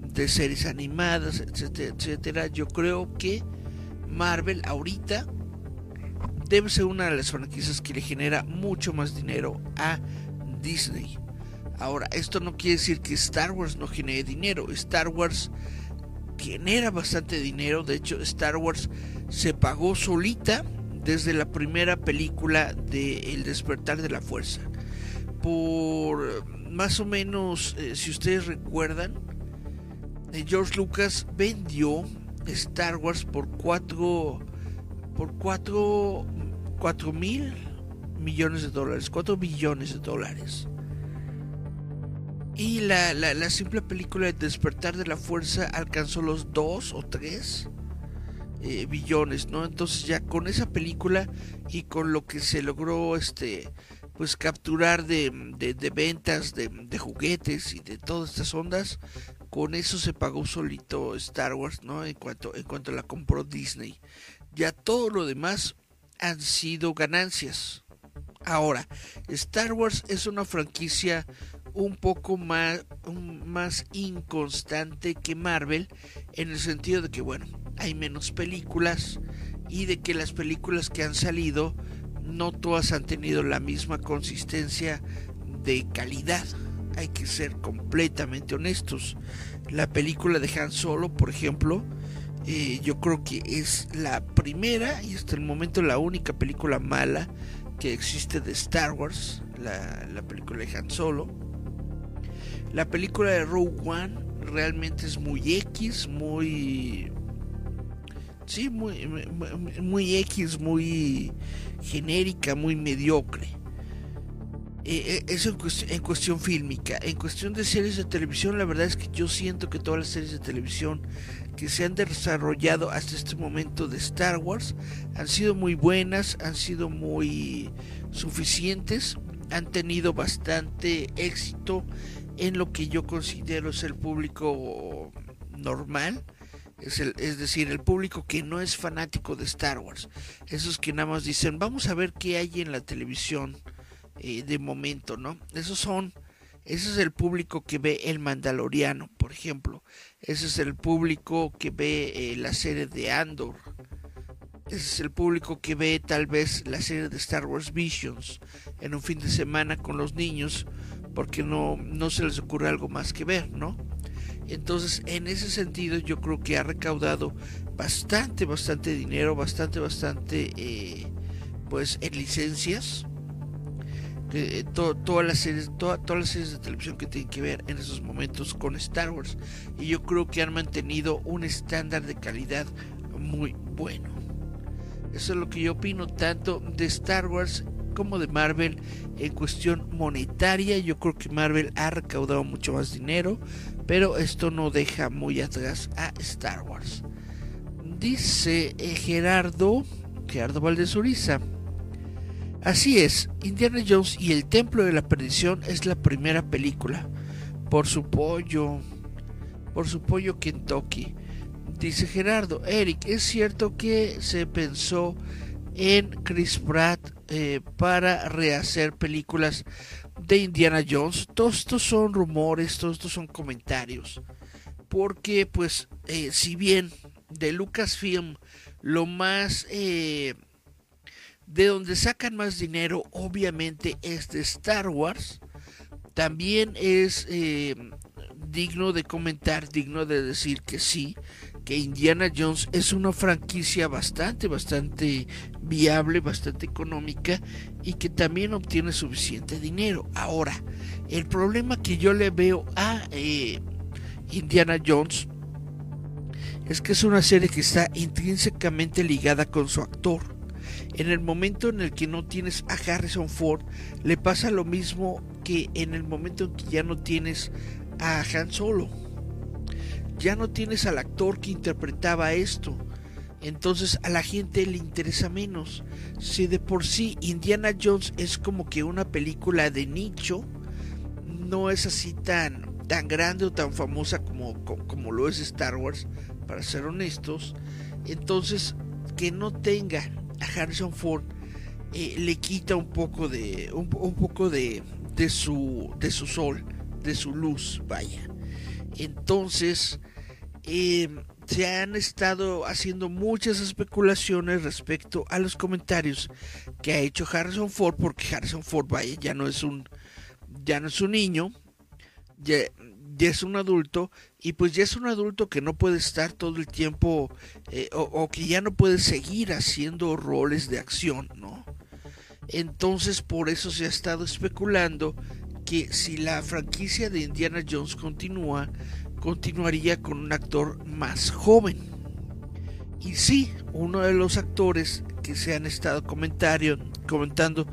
de series animadas, etcétera, etcétera. Yo creo que Marvel ahorita debe ser una de las franquicias que le genera mucho más dinero a Disney. Ahora, esto no quiere decir que Star Wars no genere dinero. Star Wars genera bastante dinero. De hecho, Star Wars se pagó solita desde la primera película de El despertar de la fuerza. Por más o menos, eh, si ustedes recuerdan, eh, George Lucas vendió Star Wars por 4 por 4 4 mil millones de dólares, 4 billones de dólares. Y la, la, simple película de Despertar de la Fuerza alcanzó los 2 o 3 eh, billones, ¿no? Entonces ya con esa película y con lo que se logró este pues capturar de, de, ventas de, de, juguetes y de todas estas ondas, con eso se pagó solito Star Wars, ¿no? En cuanto, en cuanto la compró Disney. Ya todo lo demás han sido ganancias. Ahora, Star Wars es una franquicia un poco más, más inconstante que Marvel en el sentido de que, bueno, hay menos películas y de que las películas que han salido no todas han tenido la misma consistencia de calidad. Hay que ser completamente honestos. La película de Han Solo, por ejemplo, eh, yo creo que es la primera y hasta el momento la única película mala que existe de Star Wars, la, película de Han Solo. La película de Rogue One realmente es muy X, muy... Sí, muy, muy, X, muy genérica, muy mediocre. Eh, eh, eso en, en, cuestión fílmica. En cuestión de series de televisión, la verdad es que yo siento que todas las series de televisión que se han desarrollado hasta este momento de Star Wars han sido muy buenas, han sido muy suficientes, han tenido bastante éxito en lo que yo considero es el público normal. Es, el, es, decir, el público que no es fanático de Star Wars. Esos que nada más dicen, vamos a ver qué hay en la televisión eh, de momento, ¿no? Esos son ese es el público que ve El Mandaloriano, por ejemplo. Ese es el público que ve eh, la serie de Andor. Ese es el público que ve tal vez la serie de Star Wars Visions en un fin de semana con los niños porque no, no se les ocurre algo más que ver, ¿no? Entonces, en ese sentido, yo creo que ha recaudado bastante, bastante dinero, bastante, bastante, eh, pues, en licencias eh, todas las series todas las series de televisión que tienen que ver en esos momentos con Star Wars y yo creo que han mantenido un estándar de calidad muy bueno eso es lo que yo opino tanto de Star Wars como de Marvel en cuestión monetaria yo creo que Marvel ha recaudado mucho más dinero pero esto no deja muy atrás a Star Wars dice eh, Gerardo Gerardo Valdez Uriza Así es, Indiana Jones y el Templo de la Perdición es la primera película. Por su pollo, por su pollo Kentucky. Dice Gerardo, Eric, ¿es cierto que se pensó en Chris Pratt eh, para rehacer películas de Indiana Jones? Todos estos son rumores, todos estos son comentarios. Porque pues, eh, si bien de Lucasfilm lo más... Eh, de donde sacan más dinero obviamente es de Star Wars. también es digno de comentar, digno de decir que sí, que Indiana Jones es una franquicia bastante, bastante viable, bastante económica y que también obtiene suficiente dinero. Ahora, el problema que yo le veo a eh, Indiana Jones es que es una serie que está intrínsecamente ligada con su actor. En el momento en el que no tienes a Harrison Ford, le pasa lo mismo que en el momento en que ya no tienes a Han Solo. Ya no tienes al actor que interpretaba esto. Entonces a la gente le interesa menos. Si de por sí Indiana Jones es como que una película de nicho, no es así tan, tan grande o tan famosa como, como lo es Star Wars, para ser honestos. Entonces, que no tenga a Harrison Ford eh, le quita un poco de un, poco de, de su de su sol, de su luz, vaya. Entonces, eh, se han estado haciendo muchas especulaciones respecto a los comentarios que ha hecho Harrison Ford, porque Harrison Ford, vaya, ya no es un ya no es un niño, ya, es un adulto y pues ya es un adulto que no puede estar todo el tiempo eh, o, que ya no puede seguir haciendo roles de acción, ¿no? Entonces por eso se ha estado especulando que si la franquicia de Indiana Jones continúa, continuaría con un actor más joven. Y sí, uno de los actores que se han estado comentando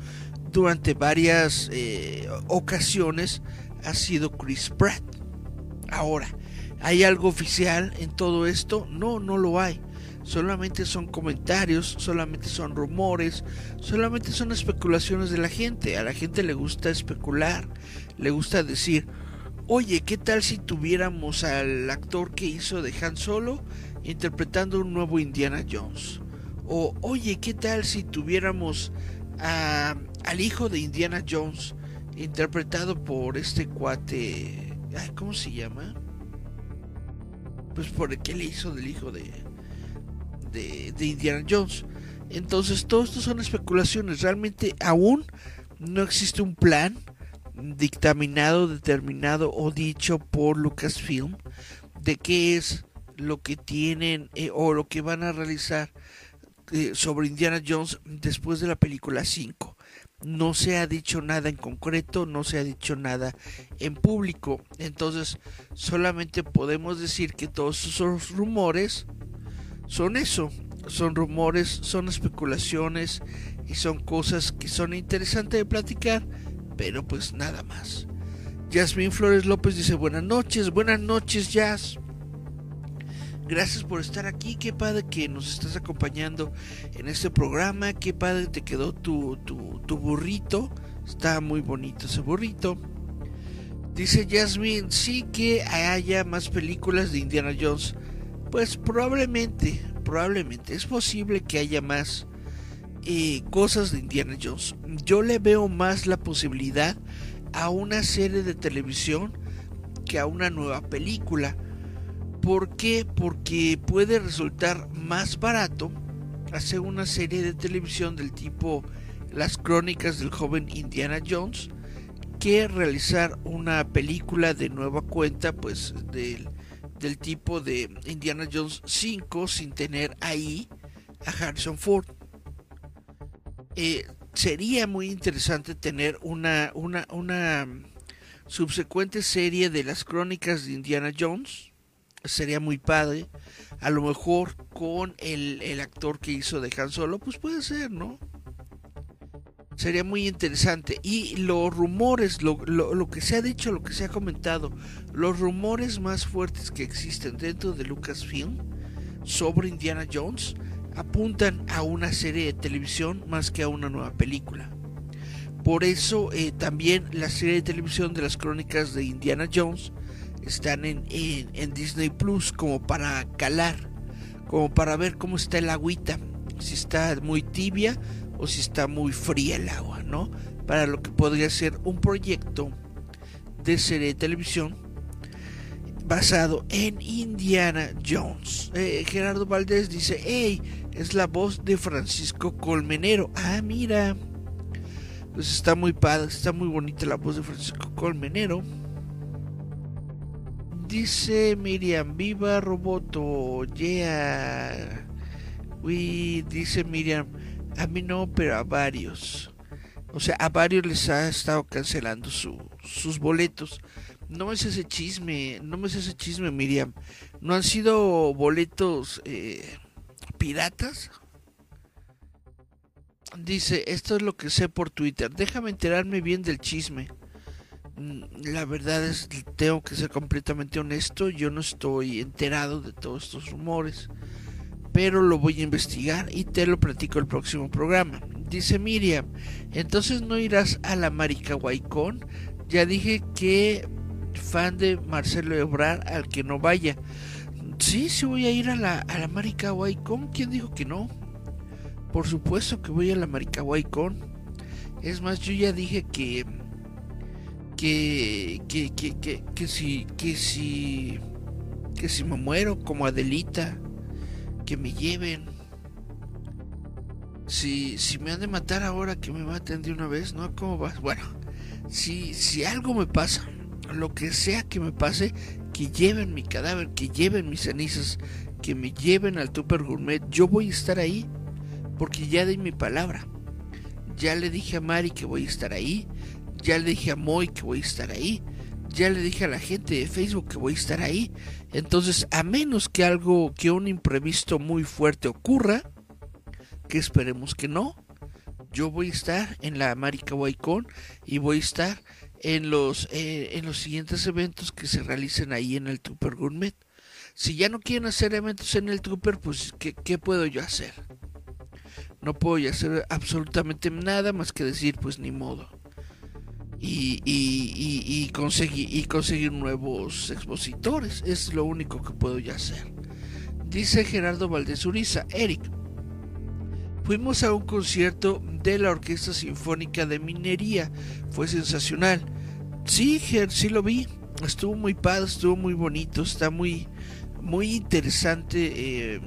durante varias eh, ocasiones ha sido Chris Pratt. Ahora, ¿hay algo oficial en todo esto? No, no lo hay. Solamente son comentarios, solamente son rumores, solamente son especulaciones de la gente. A la gente le gusta especular, le gusta decir, oye, ¿qué tal si tuviéramos al actor que hizo de Han Solo interpretando un nuevo Indiana Jones? O, oye, ¿qué tal si tuviéramos al hijo de Indiana Jones, interpretado por este cuate, ¿cómo se llama? Pues por el que le hizo del hijo de, de, Indiana Jones. Entonces, todo esto son especulaciones. Realmente aún no existe un plan dictaminado, determinado o dicho por Lucasfilm de qué es lo que tienen eh, o lo que van a realizar eh, sobre Indiana Jones después de la película 5. No se ha dicho nada en concreto, no se ha dicho nada en público. Entonces solamente podemos decir que todos esos rumores son eso. Son rumores, son especulaciones y son cosas que son interesantes de platicar, pero pues nada más. Jasmine Flores López dice buenas noches, buenas noches Jazz. Gracias por estar aquí, qué padre que nos estás acompañando en este programa, qué padre te quedó tu, tu, burrito, está muy bonito ese burrito. Dice Jasmine, sí que haya más películas de Indiana Jones. Pues probablemente, probablemente, es posible que haya más eh, cosas de Indiana Jones. Yo le veo más la posibilidad a una serie de televisión que a una nueva película ¿Por qué? Porque puede resultar más barato hacer una serie de televisión del tipo Las crónicas del joven Indiana Jones que realizar una película de nueva cuenta pues del, del tipo de Indiana Jones 5 sin tener ahí a Harrison Ford. Eh, sería muy interesante tener una, una, una subsecuente serie de las crónicas de Indiana Jones sería muy padre. A lo mejor con el, actor que hizo de Han Solo, pues puede ser, ¿no? Sería muy interesante. Y los rumores, lo, lo, que se ha dicho, lo que se ha comentado, los rumores más fuertes que existen dentro de Lucasfilm sobre Indiana Jones apuntan a una serie de televisión más que a una nueva película. Por eso eh, también la serie de televisión de las crónicas de Indiana Jones están en, en, Disney Plus como para calar, como para ver cómo está el agüita, si está muy tibia o si está muy fría el agua, ¿no? Para lo que podría ser un proyecto de serie de televisión basado en Indiana Jones. Eh, Gerardo Valdés dice, hey, es la voz de Francisco Colmenero. Ah, mira. Pues está muy padre, está muy bonita la voz de Francisco Colmenero. Dice Miriam, viva Roboto, yeah. Dice Miriam, a mí no, pero a varios. O sea, a varios les ha estado cancelando sus boletos. No es ese chisme, no es ese chisme, Miriam. No han sido boletos eh, piratas. Dice, esto es lo que sé por Twitter. Déjame enterarme bien del chisme. Mm, la verdad es, tengo que ser completamente honesto. Yo no estoy enterado de todos estos rumores. Pero lo voy a investigar y te lo platico el próximo programa. Dice Miriam, entonces no irás a la Marica. Ya dije que fan de Marcelo Ebrar al que no vaya. Sí, sí voy a ir a la, a la Marica Guaycón. ¿Quién dijo que no? Por supuesto que voy a la Marica. Es más, yo ya dije que que que, que, que, que si que si que si me muero como Adelita que me lleven si, si me han de matar ahora, que me maten de una vez, ¿no? ¿Cómo vas? Bueno, si, si algo me pasa, lo que sea que me pase, que lleven mi cadáver, que lleven mis cenizas, que me lleven al Tupper Gourmet, yo voy a estar ahí, porque ya di mi palabra. Ya le dije a Mari que voy a estar ahí, ya le dije a Moy que voy a estar ahí, ya le dije a la gente de Facebook que voy a estar ahí. Entonces, a menos que algo, que un imprevisto muy fuerte ocurra, que esperemos que no. Yo voy a estar en la Marica Con y voy a estar en los, eh, en los siguientes eventos que se realicen ahí en el Trooper Gourmet. Si ya no quieren hacer eventos en el Trooper, pues ¿qué, qué puedo yo hacer? No puedo hacer absolutamente nada más que decir, pues ni modo. Y, y, conseguir, y conseguir nuevos expositores. Es lo único que puedo ya hacer. Dice Gerardo Valdez Uriza, Eric, Fuimos a un concierto de la Orquesta Sinfónica de Minería. Fue sensacional. Sí, Ger, sí lo vi. Estuvo muy padre, estuvo muy bonito, está muy, muy interesante. Eh,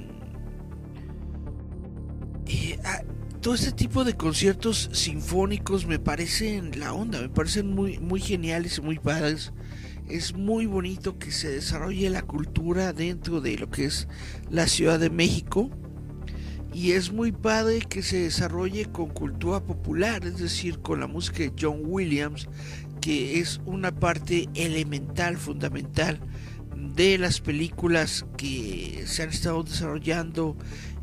ah, todo este tipo de conciertos sinfónicos me parecen la onda, me parecen muy, muy geniales y muy padres. Es muy bonito que se desarrolle la cultura dentro de lo que es la Ciudad de México y es muy padre que se desarrolle con cultura popular, es decir, con la música de John Williams, que es una parte elemental, fundamental de las películas que se han estado desarrollando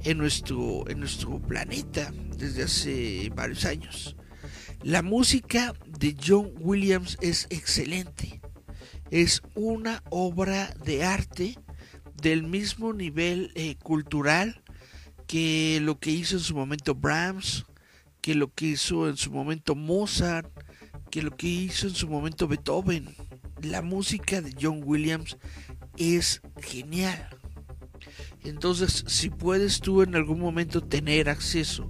en nuestro, en nuestro planeta desde hace varios años. La música de John Williams es excelente. Es una obra de arte del mismo nivel eh, cultural que lo que hizo en su momento Brahms, que lo que hizo en su momento Mozart, que lo que hizo en su momento Beethoven. La música de John Williams es genial. Entonces, si puedes tú en algún momento tener acceso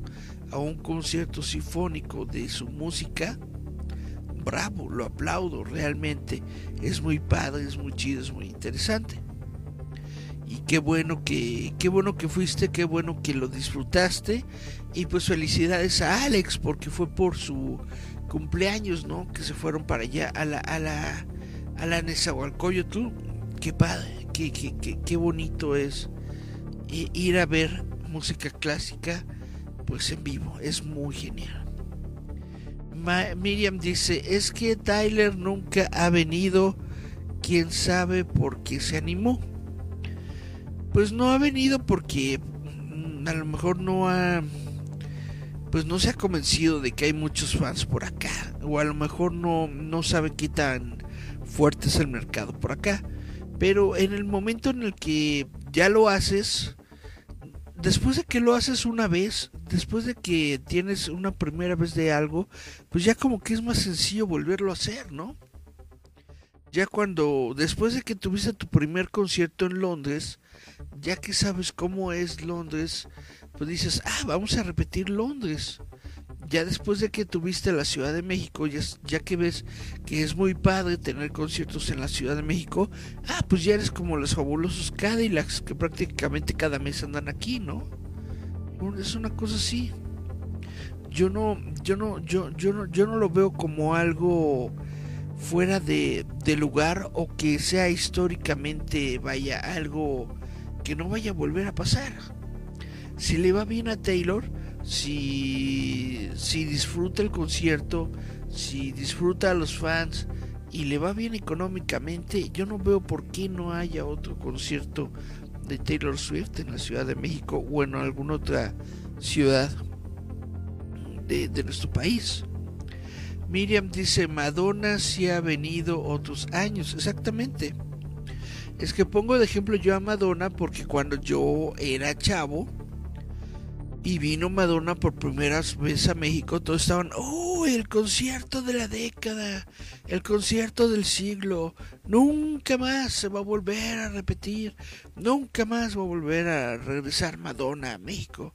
a un concierto sinfónico de su música, bravo, lo aplaudo, realmente es muy padre, es muy chido, es muy interesante y qué bueno que qué bueno que fuiste, qué bueno que lo disfrutaste y pues felicidades a Alex porque fue por su cumpleaños, ¿no? Que se fueron para allá a la a la a la Nezahualcóyotl. Qué padre, qué, qué, qué, qué bonito es ir a ver música clásica pues en vivo, es muy genial. Miriam dice, es que Tyler nunca ha venido, quién sabe por qué se animó pues no ha venido porque mm, a lo mejor no ha pues no se ha convencido de que hay muchos fans por acá o a lo mejor no no sabe qué tan fuerte es el mercado por acá. Pero en el momento en el que ya lo haces después de que lo haces una vez después de que tienes una primera vez de algo pues ya como que es más sencillo volverlo a hacer no ya cuando después de que tuviste tu primer concierto en Londres ya que sabes cómo es Londres, pues dices, ah, vamos a repetir Londres. Ya después de que tuviste la Ciudad de México, ya, que ves que es muy padre tener conciertos en la Ciudad de México, ah, pues ya eres como los fabulosos Cadillacs que prácticamente cada mes andan aquí, ¿no? Es una cosa así. yo no, yo no, yo, yo no, yo no lo veo como algo fuera de, de lugar o que sea históricamente vaya algo que no vaya a volver a pasar. Si le va bien a Taylor, si, si disfruta el concierto, si disfruta a los fans y le va bien económicamente, yo no veo por qué no haya otro concierto de Taylor Swift en la Ciudad de México o en alguna otra ciudad de, de nuestro país. Miriam dice, Madonna sí ha venido otros años, exactamente. Es que pongo de ejemplo yo a Madonna porque cuando yo era chavo y vino Madonna por primera vez a México, todos estaban, oh, el concierto de la década, el concierto del siglo, nunca más se va a volver a repetir, nunca más va a volver a regresar Madonna a México.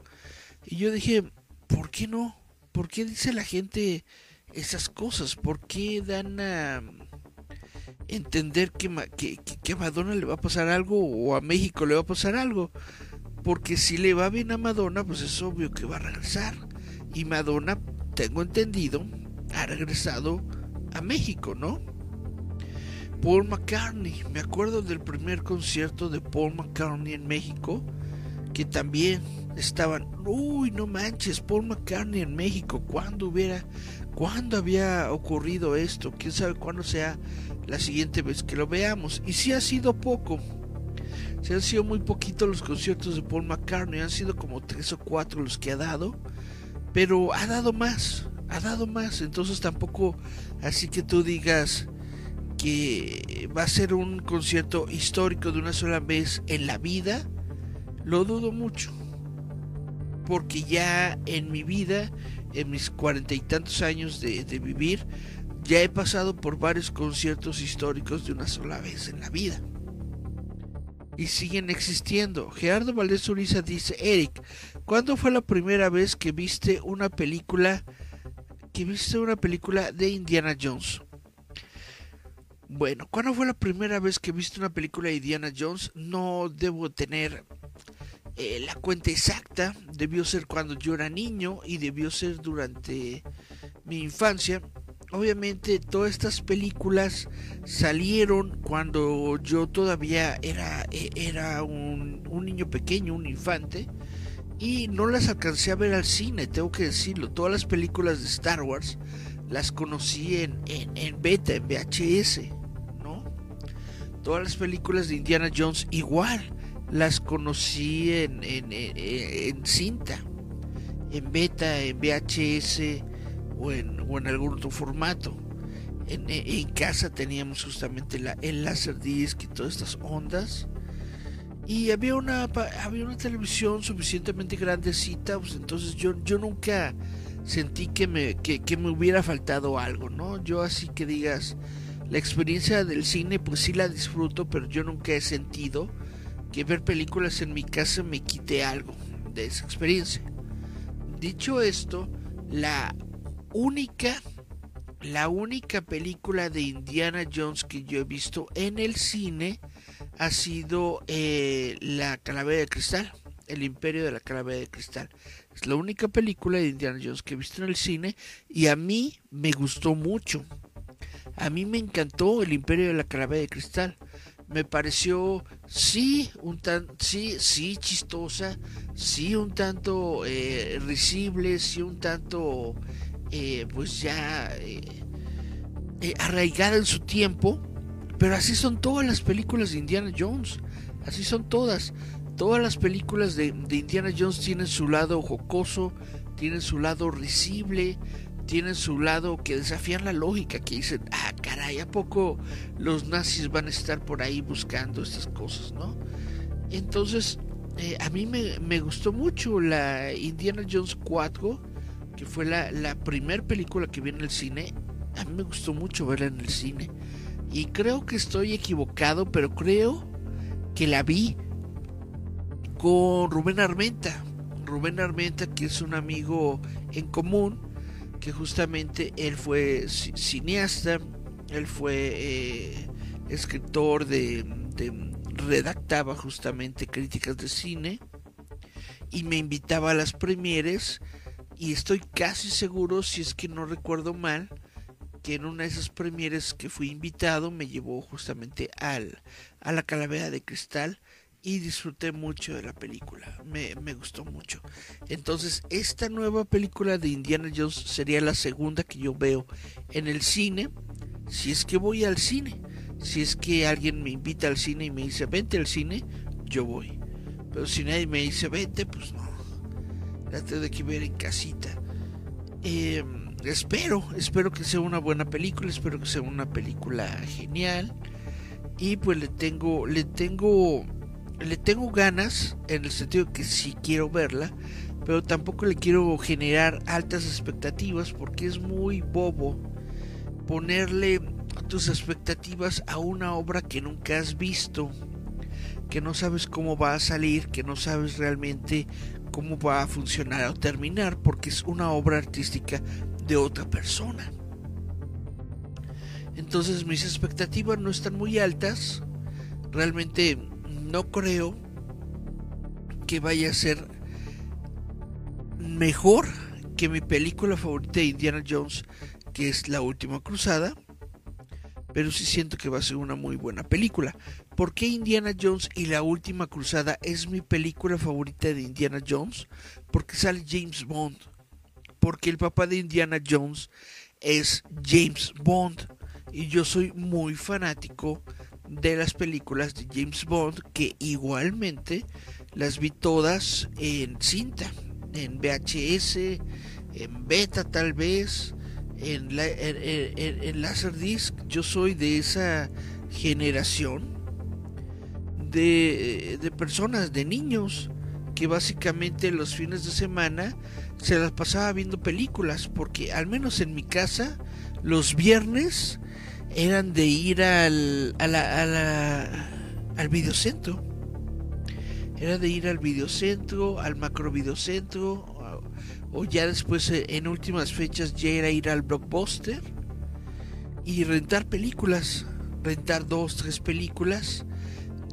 Y yo dije, ¿por qué no? ¿Por qué dice la gente esas cosas? ¿Por qué dan a entender que, que, a Madonna le va a pasar algo o a México le va a pasar algo? Porque si le va bien a Madonna, pues es obvio que va a regresar. Y Madonna, tengo entendido, ha regresado a México, ¿no? Paul McCartney, me acuerdo del primer concierto de Paul McCartney en México, que también estaban, uy, no manches, Paul McCartney en México, ¿cuándo hubiera, cuándo había ocurrido esto? ¿Quién sabe cuándo sea la siguiente vez que lo veamos? Y si ha sido poco, si han sido muy poquitos los conciertos de Paul McCartney, han sido como tres o cuatro los que ha dado, pero ha dado más, ha dado más, entonces tampoco así que tú digas que va a ser un concierto histórico de una sola vez en la vida, lo dudo mucho porque ya en mi vida, en mis cuarenta y tantos años de, vivir, ya he pasado por varios conciertos históricos de una sola vez en la vida. Y siguen existiendo. Gerardo Valdés Uriza dice, Eric, ¿cuándo fue la primera vez que viste una película que viste una película de Indiana Jones? Bueno, ¿cuándo fue la primera vez que viste una película de Indiana Jones? No debo tener eh, la cuenta exacta debió ser cuando yo era niño y debió ser durante mi infancia. Obviamente todas estas películas salieron cuando yo todavía era, eh, era un, niño pequeño, un infante, y no las alcancé a ver al cine, tengo que decirlo. Todas las películas de Star Wars las conocí en, en, en beta, en VHS, ¿no? Todas las películas de Indiana Jones igual las conocí en, en, cinta, en beta, en VHS o en, algún otro formato. En, casa teníamos justamente el disc y todas estas ondas. Y había una, había una televisión suficientemente grandecita, pues entonces yo, yo nunca sentí que me, que, que me hubiera faltado algo, ¿no? Yo así que digas, la experiencia del cine pues sí la disfruto, pero yo nunca he sentido que ver películas en mi casa me quite algo de esa experiencia. Dicho esto, la única la única película de Indiana Jones que yo he visto en el cine ha sido eh, La Calavera de Cristal, El Imperio de la Calavera de Cristal. Es la única película de Indiana Jones que he visto en el cine y a mí me gustó mucho. A mí me encantó El Imperio de la Calavera de Cristal me pareció sí un tan sí sí chistosa sí un tanto eh, risible sí un tanto eh, pues ya eh, eh, arraigada en su tiempo pero así son todas las películas de Indiana Jones así son todas todas las películas de, de Indiana Jones tienen su lado jocoso tienen su lado risible tienen su lado que desafían la lógica, que dicen, ah, caray, ¿a poco los nazis van a estar por ahí buscando estas cosas, no? Entonces, eh, a mí me, gustó mucho la Indiana Jones 4, que fue la, la primera película que vi en el cine. A mí me gustó mucho verla en el cine. Y creo que estoy equivocado, pero creo que la vi con Rubén Armenta. Rubén Armenta, que es un amigo en común, que justamente él fue cineasta, él fue eh, escritor de, redactaba justamente críticas de cine y me invitaba a las premieres y estoy casi seguro, si es que no recuerdo mal, que en una de esas premieres que fui invitado me llevó justamente al, a la calavera de cristal y disfruté mucho de la película, me, me, gustó mucho. Entonces, esta nueva película de Indiana Jones sería la segunda que yo veo en el cine, si es que voy al cine. Si es que alguien me invita al cine y me dice, vente al cine, yo voy. Pero si nadie me dice, vente, pues no. La tengo que ver en casita. Eh, espero, espero que sea una buena película, espero que sea una película genial. Y pues le tengo, le tengo, le tengo ganas en el sentido que sí quiero verla, pero tampoco le quiero generar altas expectativas porque es muy bobo ponerle tus expectativas a una obra que nunca has visto, que no sabes cómo va a salir, que no sabes realmente cómo va a funcionar o terminar, porque es una obra artística de otra persona. Entonces mis expectativas no están muy altas, realmente no creo que vaya a ser mejor que mi película favorita de Indiana Jones, que es La Última Cruzada pero sí siento que va a ser una muy buena película. ¿Por qué Indiana Jones y la Última Cruzada es mi película favorita de Indiana Jones? Porque sale James Bond. Porque el papá de Indiana Jones es James Bond. Y yo soy muy fanático de las películas de James Bond que igualmente las vi todas en cinta, en VHS, en beta tal vez, en, en, Laserdisc. Yo soy de esa generación de, de, personas, de niños, que básicamente los fines de semana se las pasaba viendo películas, porque al menos en mi casa los viernes eran de ir al, a la, al videocentro. Era de ir al videocentro, al macro videocentro, o ya después eh, en últimas fechas ya era ir al blockbuster y rentar películas, rentar dos, tres películas.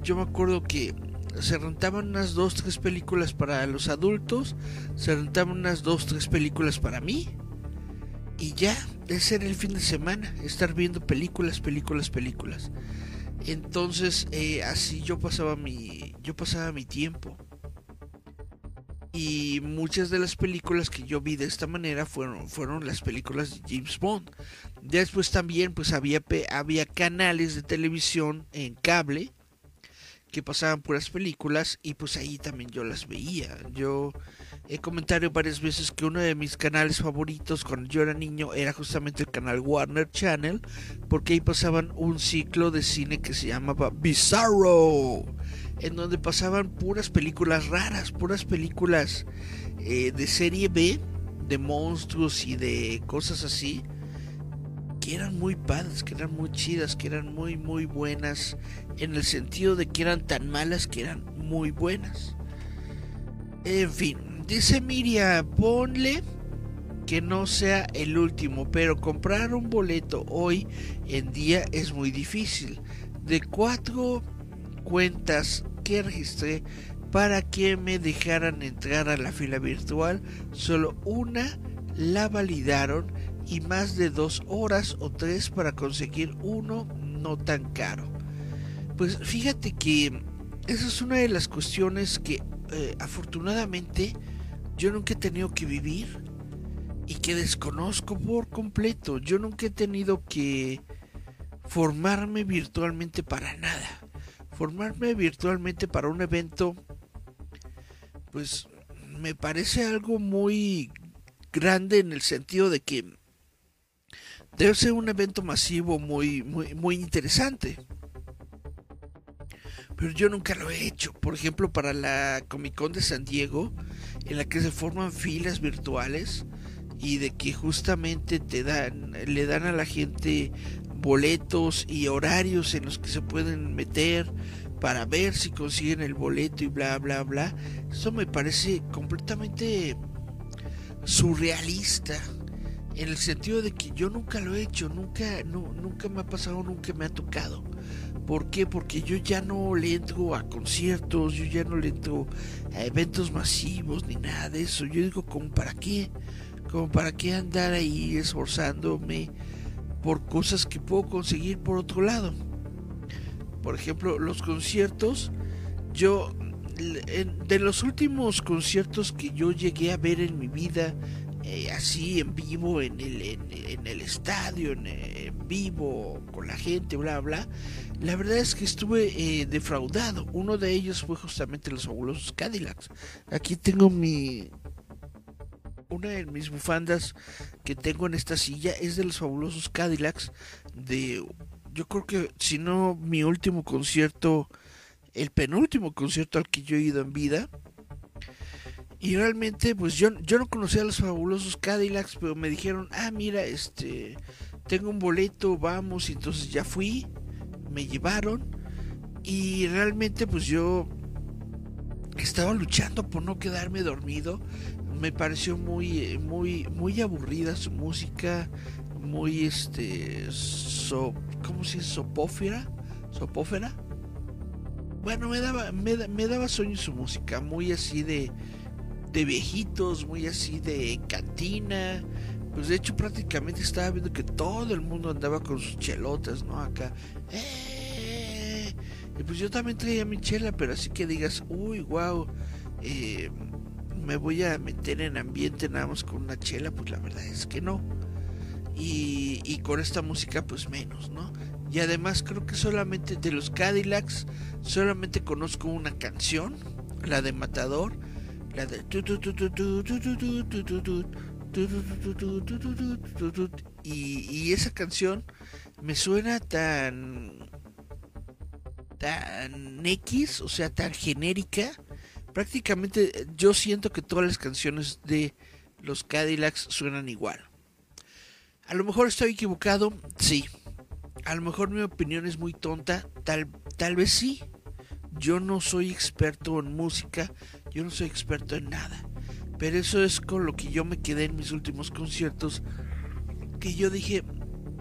Yo me acuerdo que se rentaban unas dos, tres películas para los adultos, se rentaban unas dos, tres películas para mí. Y ya, ese era el fin de semana, estar viendo películas, películas, películas. Entonces, eh, así yo pasaba mi, yo pasaba mi tiempo y muchas de las películas que yo vi de esta manera fueron, fueron las películas de James Bond. Después también pues había, había canales de televisión en cable que pasaban puras películas y pues ahí también yo las veía. Yo he comentado varias veces que uno de mis canales favoritos cuando yo era niño era justamente el canal Warner Channel porque ahí pasaban un ciclo de cine que se llamaba Bizarro en donde pasaban puras películas raras, puras películas eh, de serie B, de monstruos y de cosas así, que eran muy padres, que eran muy chidas, que eran muy, muy buenas, en el sentido de que eran tan malas que eran muy buenas. En fin, dice Miria, ponle que no sea el último, pero comprar un boleto hoy en día es muy difícil. De cuatro cuentas que registré para que me dejaran entrar a la fila virtual, solo una la validaron y más de dos horas o tres para conseguir uno no tan caro. Pues fíjate que esa es una de las cuestiones que eh, afortunadamente yo nunca he tenido que vivir y que desconozco por completo. Yo nunca he tenido que formarme virtualmente para nada formarme virtualmente para un evento, pues me parece algo muy grande en el sentido de que debe ser un evento masivo muy, muy, muy interesante. Pero yo nunca lo he hecho. Por ejemplo, para la Comic Con de San Diego, en la que se forman filas virtuales y de que justamente te dan, le dan a la gente boletos y horarios en los que se pueden meter para ver si consiguen el boleto y bla bla bla. Eso me parece completamente surrealista en el sentido de que yo nunca lo he hecho, nunca, no, nunca me ha pasado, nunca me ha tocado. ¿Por qué? Porque yo ya no le entro a conciertos, yo ya no le entro a eventos masivos ni nada de eso. Yo digo, ¿como para qué? Como para qué andar ahí esforzándome por cosas que puedo conseguir por otro lado. Por ejemplo, los conciertos, yo, de los últimos conciertos que yo llegué a ver en mi vida, eh, así en vivo, en el, en, el estadio, en, vivo, con la gente, bla, bla. La verdad es que estuve eh, defraudado. Uno de ellos fue justamente los fabulosos Cadillacs. Aquí tengo mi... Una de mis bufandas que tengo en esta silla es de los fabulosos Cadillacs. De, yo creo que si no mi último concierto, el penúltimo concierto al que yo he ido en vida y realmente, pues yo, yo no conocía a los fabulosos Cadillacs, pero me dijeron, ah, mira, este, tengo un boleto, vamos, y entonces ya fui, me llevaron, y realmente pues yo estaba luchando por no quedarme dormido, me pareció muy, muy, muy aburrida su música, muy, este, so, ¿cómo se dice? Sopófera, sopófera. Bueno, me daba, me, me daba sueño su música, muy así de de viejitos, muy así de cantina. Pues de hecho prácticamente estaba viendo que todo el mundo andaba con sus chelotas, ¿no? Acá. ¡Eh! Y pues yo también traía mi chela, pero así que digas, uy, wow, eh, me voy a meter en ambiente nada más con una chela, pues la verdad es que no. Y, y con esta música pues menos, ¿no? Y además creo que solamente de los Cadillacs, solamente conozco una canción, la de Matador y, esa canción me suena tan tan X, o sea, tan genérica. Prácticamente yo siento que todas las canciones de los Cadillacs suenan igual. A lo mejor estoy equivocado, sí. A lo mejor mi opinión es muy tonta, tal, tal vez sí. Yo no soy experto en música, yo no soy experto en nada. Pero eso es con lo que yo me quedé en mis últimos conciertos. Que yo dije,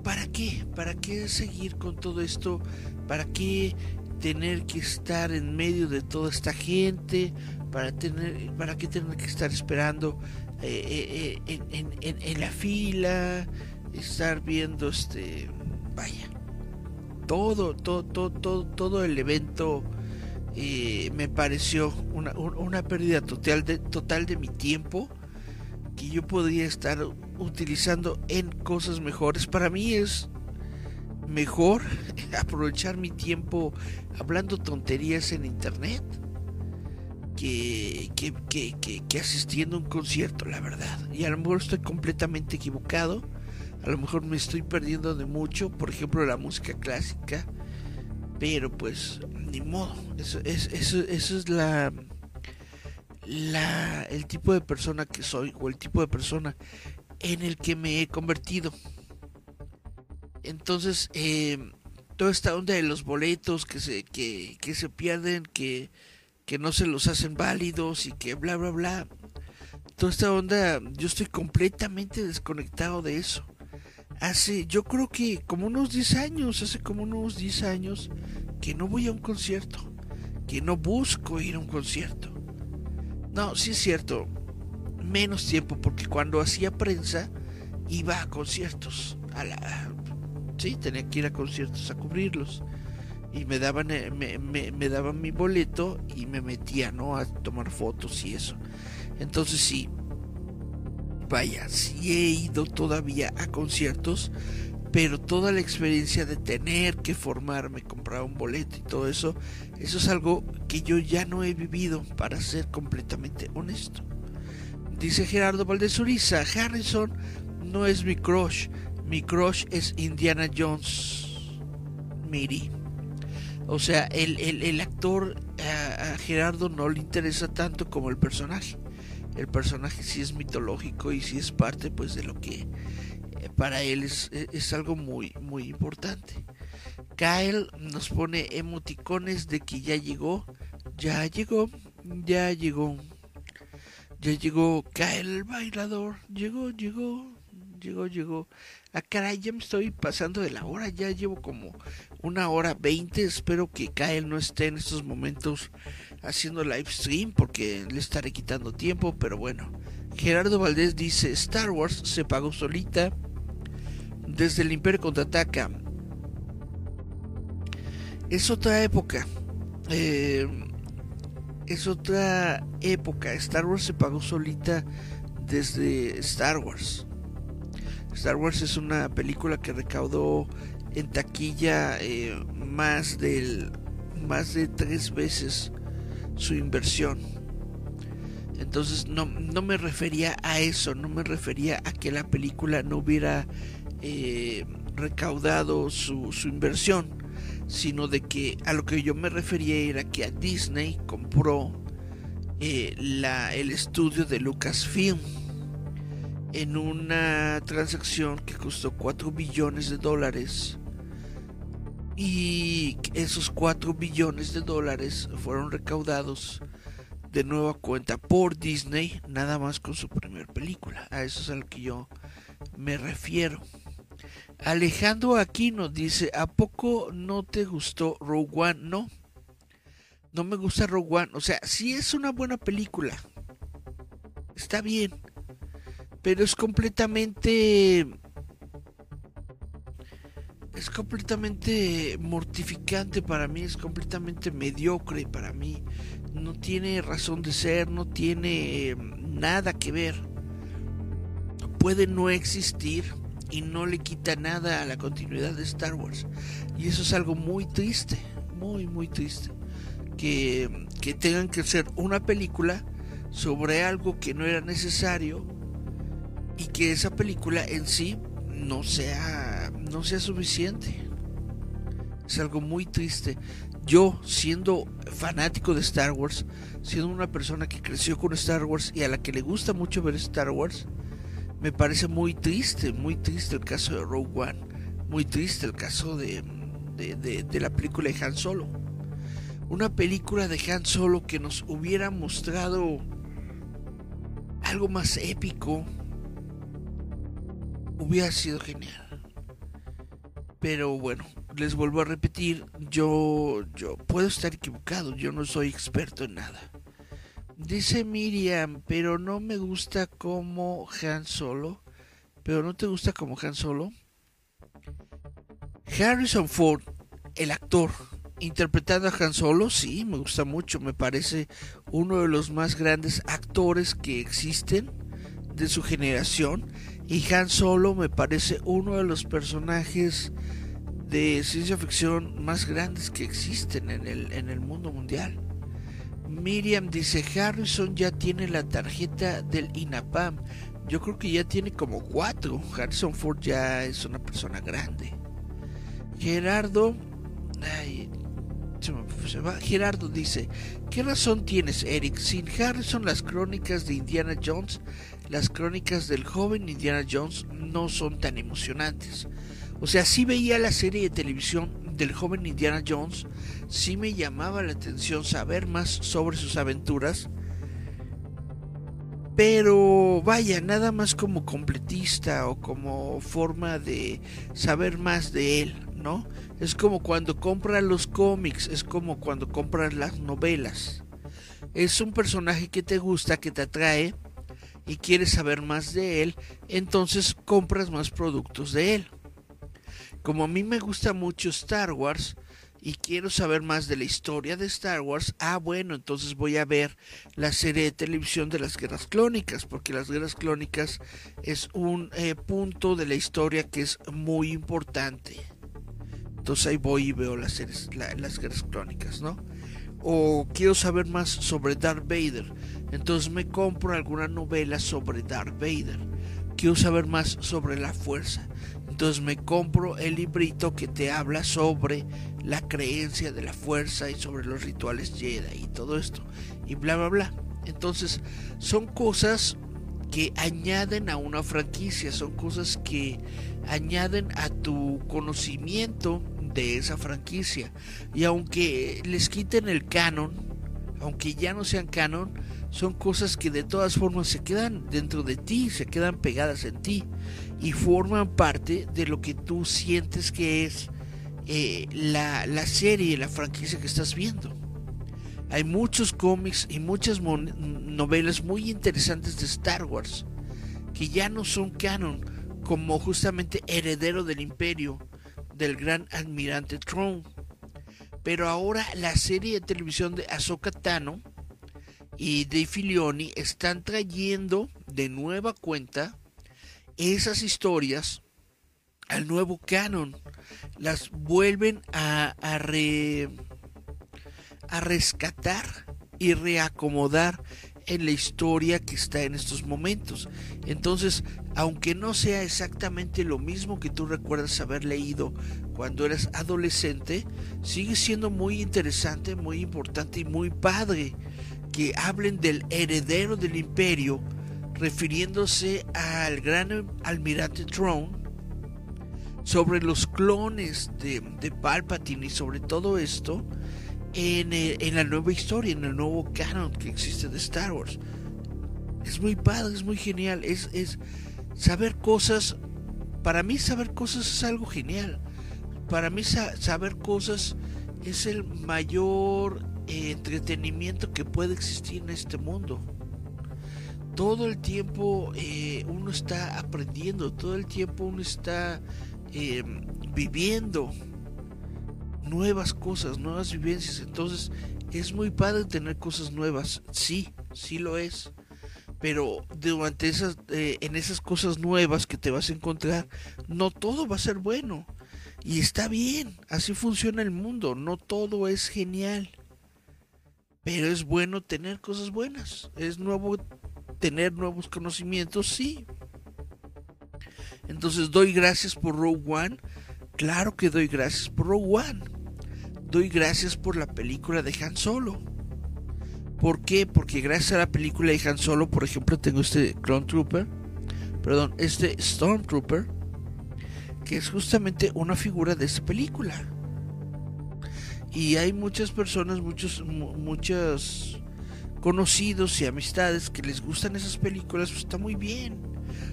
¿para qué? ¿Para qué seguir con todo esto? ¿Para qué tener que estar en medio de toda esta gente? ¿Para, tener, para qué tener que estar esperando eh, eh, eh, en, la fila? Estar viendo este... Vaya. Todo, todo, todo, todo, todo el evento eh, me pareció una, una pérdida total de, total de mi tiempo que yo podría estar utilizando en cosas mejores. Para mí es mejor aprovechar mi tiempo hablando tonterías en internet que, que, que, que, asistiendo a un concierto, la verdad. Y a lo mejor estoy completamente equivocado. A lo mejor me estoy perdiendo de mucho. Por ejemplo, la música clásica pero pues, ni modo. Eso, es, eso, eso es la, la, el tipo de persona que soy o el tipo de persona en el que me he convertido. Entonces, eh, toda esta onda de los boletos que se, que, que se pierden, que, que no se los hacen válidos y que bla, bla, bla. Toda esta onda, yo estoy completamente desconectado de eso hace, yo creo que como unos 10 años, hace como unos 10 años que no voy a un concierto, que no busco ir a un concierto. No, sí es cierto, menos tiempo, porque cuando hacía prensa iba a conciertos, a la, sí, tenía que ir a conciertos a cubrirlos. Y me daban, eh, me, daban mi boleto y me metía, ¿no? A tomar fotos y eso. Entonces sí, vaya, sí he ido todavía a conciertos, pero toda la experiencia de tener que formarme, comprar un boleto y todo eso, eso es algo que yo ya no he vivido, para ser completamente honesto. Dice Gerardo Valdezuriza, Harrison no es mi crush, mi crush es Indiana Jones. Miri. O sea, el, el, actor a Gerardo no le interesa tanto como el personaje el personaje sí es mitológico y sí es parte pues de lo que eh, para él es, es, algo muy muy importante. Kyle nos pone emoticones de que ya llegó, ya llegó, ya llegó, ya llegó Kyle el bailador, llegó, llegó, llegó, llegó. Ah, caray, ya me estoy pasando de la hora, ya llevo como una hora veinte. Espero que Kyle no esté en estos momentos haciendo live stream porque le estaré quitando tiempo, pero bueno. Gerardo Valdés dice, Star Wars se pagó solita desde el Imperio contraataca. Es otra época. Eh, es otra época. Star Wars se pagó solita desde Star Wars. Star Wars es una película que recaudó en taquilla eh, más del más de tres veces su inversión. Entonces no, no, me refería a eso, no me refería a que la película no hubiera eh, recaudado su, su inversión, sino de que a lo que yo me refería era que a Disney compró eh, la, el estudio de Lucasfilm en una transacción que costó 4 billones de dólares. Y esos 4 billones de dólares fueron recaudados de nueva cuenta por Disney, nada más con su primera película. A eso es a lo que yo me refiero. Alejandro Aquino dice, ¿a poco no te gustó Rogue One? No, no me gusta Rogue One. O sea, sí es una buena película. Está bien pero es completamente es completamente mortificante para mí, es completamente mediocre para mí. No tiene razón de ser, no tiene em, nada que ver. Puede no existir y no le quita nada a la continuidad de Star Wars. Y eso es algo muy triste, muy, muy triste. Que, que tengan que hacer una película sobre algo que no era necesario y que esa película en sí no sea no sea suficiente. Es algo muy triste. Yo, siendo fanático de Star Wars, siendo una persona que creció con Star Wars y a la que le gusta mucho ver Star Wars, me parece muy triste, muy triste el caso de Rogue One, muy triste el caso de, de, de la película de Han Solo. Una película de Han Solo que nos hubiera mostrado algo más épico, hubiera sido genial. Pero bueno, les vuelvo a repetir, yo, yo puedo estar equivocado, yo no soy experto en nada. Dice Miriam, pero no me gusta como Han Solo. Pero no te gusta como Han Solo. Harrison Ford, el actor, interpretando a Han Solo, sí, me gusta mucho. Me parece uno de los más grandes actores que existen de su generación y Han Solo me parece uno de los personajes de ciencia ficción más grandes que existen en el, en el mundo mundial. Miriam dice, Harrison ya tiene la tarjeta del INAPAM. Yo creo que ya tiene como cuatro. Harrison Ford ya es una persona grande. Gerardo... Gerardo dice, ¿qué razón tienes, Eric? Sin Harrison las crónicas de Indiana Jones las crónicas del joven Indiana Jones no son tan emocionantes. O sea, sí veía la serie de televisión del joven Indiana Jones, sí me llamaba la atención saber más sobre sus aventuras, pero vaya, nada más como completista o como forma de saber más de él, ¿no? Es como cuando compras los cómics, es como cuando compras las novelas. Es un personaje que te gusta, que te atrae, y quieres saber más de él, entonces compras más productos de él. Como a mí me gusta mucho Star Wars y quiero saber más de la historia de Star Wars, ah bueno, entonces voy a ver la serie de televisión de las guerras clónicas, porque las guerras clónicas es un eh, punto de la historia que es muy importante. Entonces ahí voy y veo las, series, las guerras clónicas, ¿no? O quiero saber más sobre Darth Vader entonces me compro alguna novela sobre Darth Vader. Quiero saber más sobre la fuerza. Entonces me compro el librito que te habla sobre la creencia de la fuerza y sobre los rituales Jedi y todo esto. Y bla, bla, bla. Entonces son cosas que añaden a una franquicia, son cosas que añaden a tu conocimiento de esa franquicia. Y aunque les quiten el canon, aunque ya no sean canon, son cosas que de todas formas se quedan dentro de ti, se quedan pegadas en ti y forman parte de lo que tú sientes que es eh, la, la serie, la franquicia que estás viendo. Hay muchos cómics y muchas novelas muy interesantes de Star Wars que ya no son canon, como justamente heredero del imperio del gran almirante Throne. Pero ahora la serie de televisión de Ahsoka Tano y Dave Filioni están trayendo de nueva cuenta esas historias al nuevo canon. Las vuelven a, a, a rescatar y reacomodar en la historia que está en estos momentos. Entonces, aunque no sea exactamente lo mismo que tú recuerdas haber leído cuando eras adolescente, sigue siendo muy interesante, muy importante y muy padre que hablen del heredero del imperio, refiriéndose al gran almirante Throne, sobre los clones de, de Palpatine y sobre todo esto, eh, en, la nueva historia, en el nuevo canon que existe de Star Wars. Es muy padre, es muy genial. Es, es saber cosas. Para mí, saber cosas es algo genial. Para mí, saber cosas es el mayor eh, entretenimiento que puede existir en este mundo. Todo el tiempo eh, uno está aprendiendo, todo el tiempo uno está viviendo nuevas cosas, nuevas vivencias. Entonces es muy padre tener cosas nuevas. Sí, sí lo es. Pero durante esas, eh, en esas cosas nuevas que te vas a encontrar, no todo va a ser bueno. Y está bien, así funciona el mundo. No todo es genial. Pero es bueno tener cosas buenas. Es nuevo tener nuevos conocimientos, sí. Entonces doy gracias por Rogue One. Claro que doy gracias por Rogue One doy gracias por la película de Han Solo. ¿Por qué? Porque gracias a la película de Han Solo, por ejemplo, tengo este Clone Trooper, perdón, este Stormtrooper, que es justamente una figura de esa película. Y hay muchas personas, muchos, muchos conocidos y amistades que les gustan esas películas, pues está muy bien.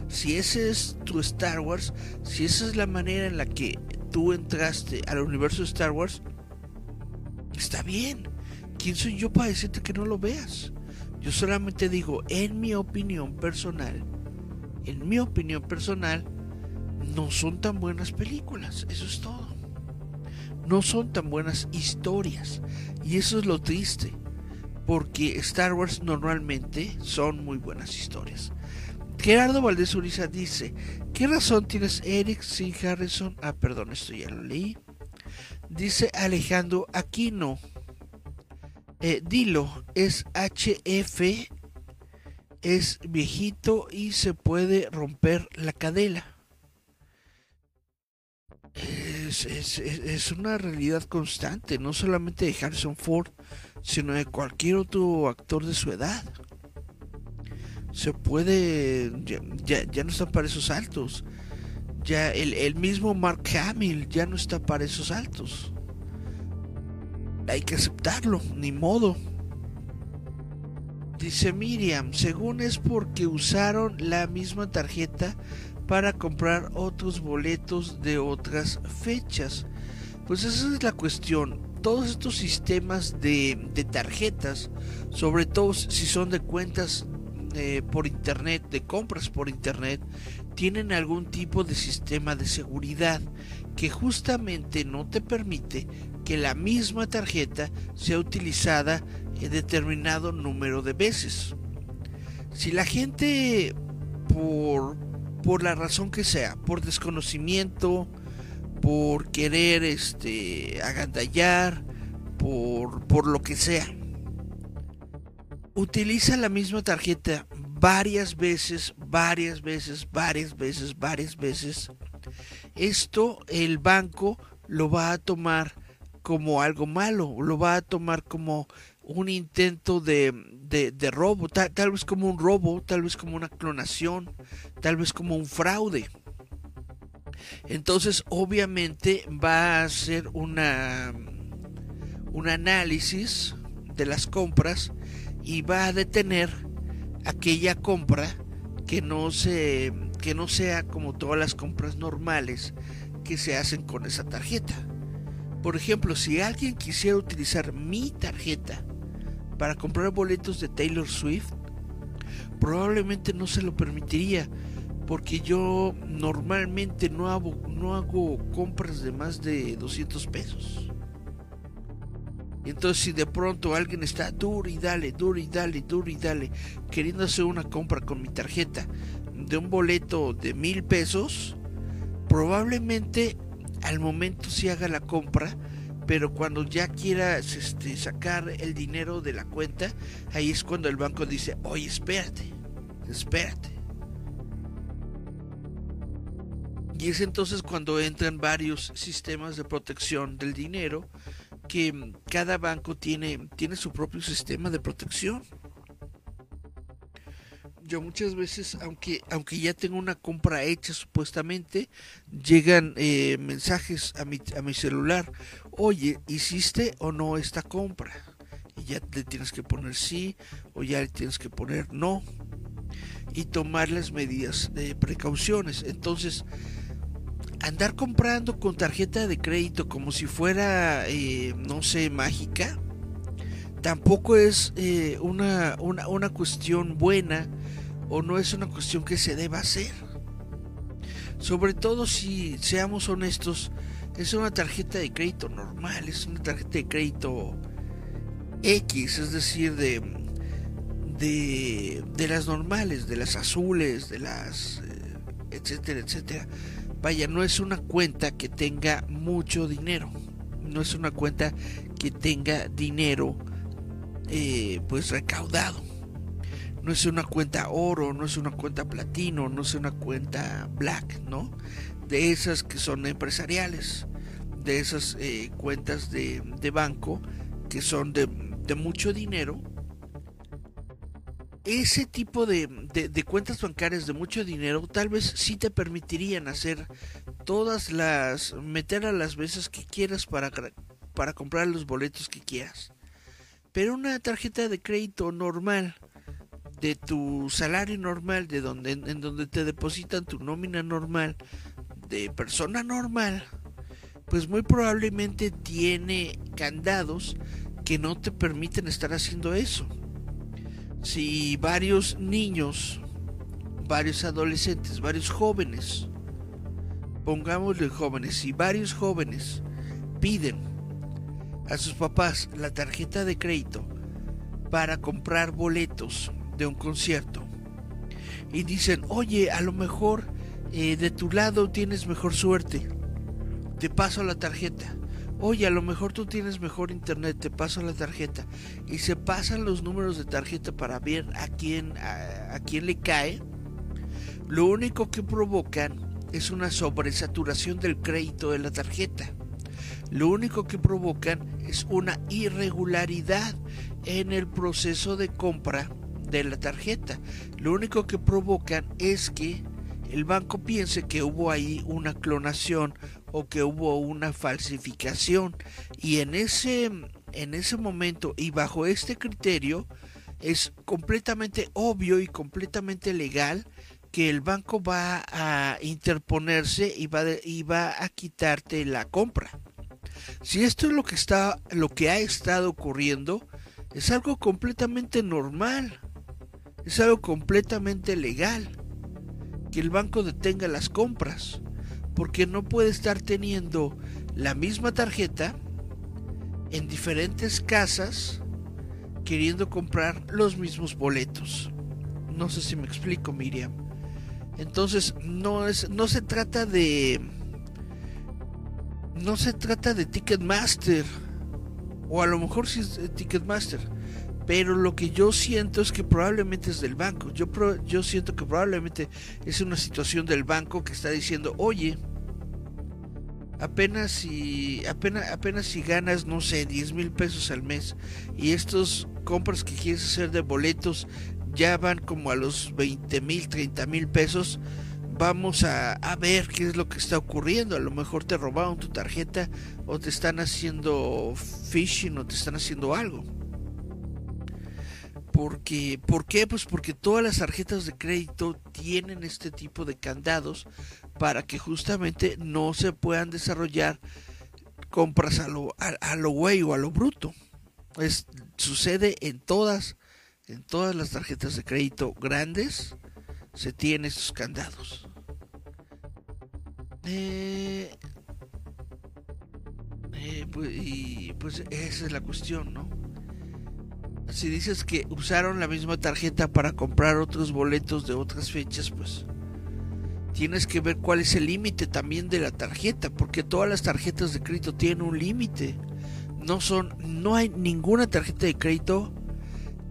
Si ese es tu Star Wars, si esa es la manera en la que tú entraste al universo de Star Wars, Está bien. ¿Quién soy yo para decirte que no lo veas? Yo solamente digo, en mi opinión personal, en mi opinión personal, no son tan buenas películas. Eso es todo. No son tan buenas historias. Y eso es lo triste. Porque Star Wars normalmente son muy buenas historias. Gerardo Valdés Uriza dice, ¿qué razón tienes Eric sin Harrison? Ah, perdón, esto ya lo leí. Dice Alejandro Aquino. Eh, dilo, es HF, es viejito y se puede romper la cadela. Es, es, una realidad constante, no solamente de Harrison Ford, sino de cualquier otro actor de su edad. Se puede, ya, ya no están para esos altos. Ya el, mismo Mark Hamill ya no está para esos saltos. Hay que aceptarlo, ni modo. Dice Miriam, según es porque usaron la misma tarjeta para comprar otros boletos de otras fechas. Pues esa es la cuestión. Todos estos sistemas de, de tarjetas, sobre todo si son de cuentas eh, por internet, de compras por internet, tienen algún tipo de sistema de seguridad que justamente no te permite que la misma tarjeta sea utilizada en determinado número de veces. Si la gente por, por la razón que sea, por desconocimiento, por querer este agandallar, por, por lo que sea, utiliza la misma tarjeta varias veces, varias veces, varias veces, varias veces, esto el banco lo va a tomar como algo malo, lo va a tomar como un intento de, de, robo, tal, tal, vez como un robo, tal vez como una clonación, tal vez como un fraude. Entonces, obviamente va a ser una un análisis de las compras y va a detener aquella compra que no se que no sea como todas las compras normales que se hacen con esa tarjeta. Por ejemplo, si alguien quisiera utilizar mi tarjeta para comprar boletos de Taylor Swift, probablemente no se lo permitiría porque yo normalmente no hago, compras de más de 200 pesos. Entonces si de pronto alguien está duro y dale, duro y dale, duro y dale, queriendo hacer una compra con mi tarjeta de un boleto de mil pesos, probablemente al momento sí haga la compra, pero cuando ya quieras este, sacar el dinero de la cuenta, ahí es cuando el banco dice, oye, espérate, espérate. Y es entonces cuando entran varios sistemas de protección del dinero que cada banco tiene, tiene su propio sistema de protección. Yo muchas veces, aunque, aunque ya tengo una compra hecha supuestamente, llegan eh, mensajes a mi, a mi celular. Oye, ¿hiciste o no esta compra? Y ya le tienes que poner sí o ya le tienes que poner no. Y tomar las medidas de precauciones. Entonces, andar comprando con tarjeta de crédito como si fuera, eh, no sé, mágica, tampoco es eh, una, una, una cuestión buena o no es una cuestión que se deba hacer. Sobre todo si seamos honestos, es una tarjeta de crédito normal, es una tarjeta de crédito X, es decir, de, de, las normales, de las azules, de las, eh, etcétera, etcétera vaya, no es una cuenta que tenga mucho dinero, no es una cuenta que tenga dinero eh, pues recaudado. No es una cuenta oro, no es una cuenta platino, no es una cuenta black, ¿no? De esas que son empresariales, de esas eh, cuentas de, de, banco que son de, de mucho dinero ese tipo de, cuentas bancarias de mucho dinero tal vez sí te permitirían hacer todas las, meter a las veces que quieras para, para comprar los boletos que quieras. Pero una tarjeta de crédito normal, de tu salario normal, de donde, en donde te depositan tu nómina normal, de persona normal, pues muy probablemente tiene candados que no te permiten estar haciendo eso. Si varios niños, varios adolescentes, varios jóvenes, pongámosle jóvenes, si varios jóvenes piden a sus papás la tarjeta de crédito para comprar boletos de un concierto y dicen, oye, a lo mejor eh, de tu lado tienes mejor suerte, te paso la tarjeta Oye, a lo mejor tú tienes mejor internet, te paso la tarjeta. Y se pasan los números de tarjeta para ver a quién, a, quién le cae. Lo único que provocan es una sobresaturación del crédito de la tarjeta. Lo único que provocan es una irregularidad en el proceso de compra de la tarjeta. Lo único que provocan es que el banco piense que hubo ahí una clonación o que hubo una falsificación y en ese en ese momento y bajo este criterio es completamente obvio y completamente legal que el banco va a interponerse y va, y va a quitarte la compra. Si esto es lo que está lo que ha estado ocurriendo, es algo completamente normal. Es algo completamente legal que el banco detenga las compras porque no puede estar teniendo la misma tarjeta en diferentes casas queriendo comprar los mismos boletos. No sé si me explico, Miriam. Entonces, no es no se trata de no se trata de Ticketmaster o a lo mejor sí es Ticketmaster, pero lo que yo siento es que probablemente es del banco. Yo, yo siento que probablemente es una situación del banco que está diciendo, oye, apenas si, apenas, apenas si ganas, no sé, 10 mil pesos al mes y estos compras que quieres hacer de boletos ya van como a los 20 mil, 30 mil pesos, vamos a, a, ver qué es lo que está ocurriendo. A lo mejor te robaron tu tarjeta o te están haciendo phishing o te están haciendo algo Porque, ¿Por qué? Pues porque todas las tarjetas de crédito tienen este tipo de candados para que justamente no se puedan desarrollar compras a lo, a, lo güey o a lo bruto. Es, sucede en todas, en todas las tarjetas de crédito grandes, se tienen estos candados. Eh, eh, pues, y pues esa es la cuestión, ¿no? Si dices que usaron la misma tarjeta para comprar otros boletos de otras fechas, pues tienes que ver cuál es el límite también de la tarjeta, porque todas las tarjetas de crédito tienen un límite. No son, no hay ninguna tarjeta de crédito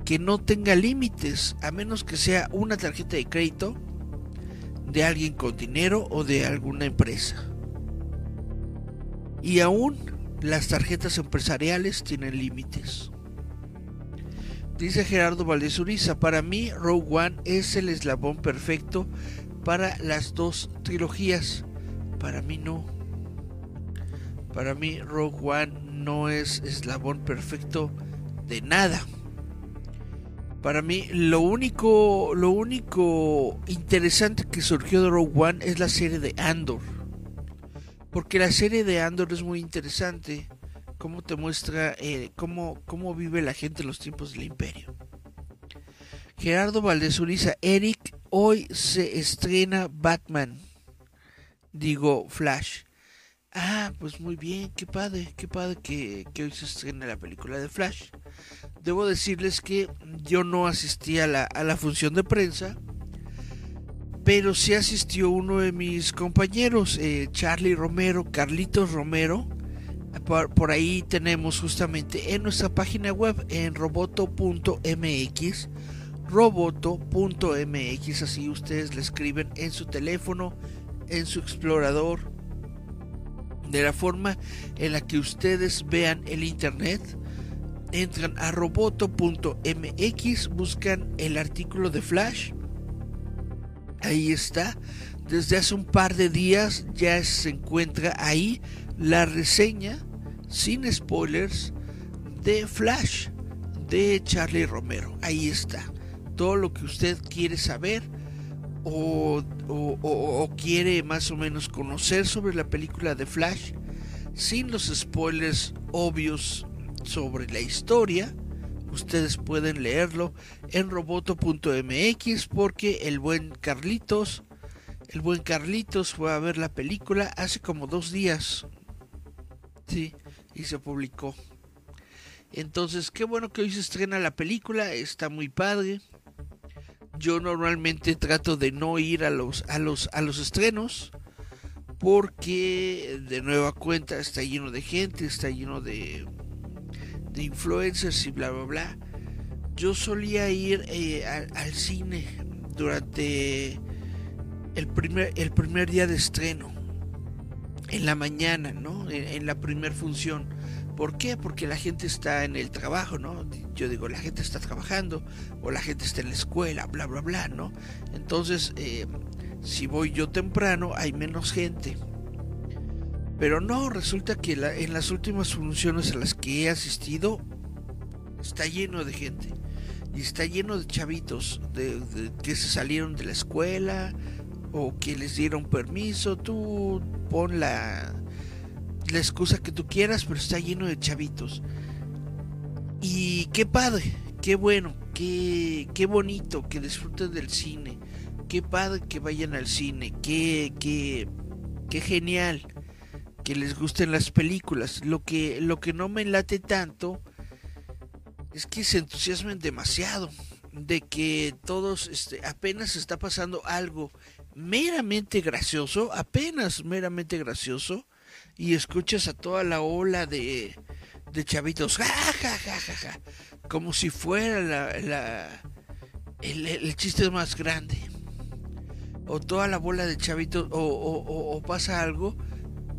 que no tenga límites, a menos que sea una tarjeta de crédito de alguien con dinero o de alguna empresa. Y aún las tarjetas empresariales tienen límites. Dice Gerardo Valdez Uriza, para mí Rogue One es el eslabón perfecto para las dos trilogías. Para mí no. Para mí Rogue One no es eslabón perfecto de nada. Para mí lo único lo único interesante que surgió de Rogue One es la serie de Andor. Porque la serie de Andor es muy interesante cómo te muestra eh, cómo, cómo vive la gente en los tiempos del imperio. Gerardo Valdez Uriza, Eric, hoy se estrena Batman. Digo, Flash. Ah, pues muy bien, qué padre, qué padre que, hoy se estrena la película de Flash. Debo decirles que yo no asistí a la, a la función de prensa, pero sí asistió uno de mis compañeros, eh, Charlie Romero, Carlitos Romero, por, ahí tenemos justamente en nuestra página web en roboto.mx roboto.mx así ustedes le escriben en su teléfono en su explorador de la forma en la que ustedes vean el internet entran a roboto.mx buscan el artículo de flash ahí está desde hace un par de días ya se encuentra ahí la reseña sin spoilers de Flash de Charlie Romero. Ahí está. Todo lo que usted quiere saber o, quiere más o menos conocer sobre la película de Flash sin los spoilers obvios sobre la historia. Ustedes pueden leerlo en roboto.mx porque el buen Carlitos, el buen Carlitos fue a ver la película hace como dos días, Sí, y se publicó. Entonces, qué bueno que hoy se estrena la película, está muy padre. Yo normalmente trato de no ir a los a los a los estrenos porque de nueva cuenta está lleno de gente, está lleno de de influencers y bla bla bla. Yo solía ir eh, al, cine durante el primer el primer día de estreno en la mañana, ¿no? En, la primer función. ¿Por qué? Porque la gente está en el trabajo, ¿no? Yo digo, la gente está trabajando o la gente está en la escuela, bla, bla, bla, ¿no? Entonces, eh, si voy yo temprano, hay menos gente. Pero no, resulta que en las últimas funciones a las que he asistido, está lleno de gente. Y está lleno de chavitos de, que se salieron de la escuela, o que les dieron permiso, tú pon la, la excusa que tú quieras, pero está lleno de chavitos. Y qué padre, qué bueno, qué, qué bonito que disfruten del cine, qué padre que vayan al cine, qué, qué, qué genial que les gusten las películas. Lo que, lo que no me late tanto es que se entusiasmen demasiado de que todos este, apenas está pasando algo meramente gracioso, apenas meramente gracioso, y escuchas a toda la ola de, de chavitos, ja, ja, ja, como si fuera la, el, el, chiste más grande. O toda la bola de chavitos, o, o, o, pasa algo,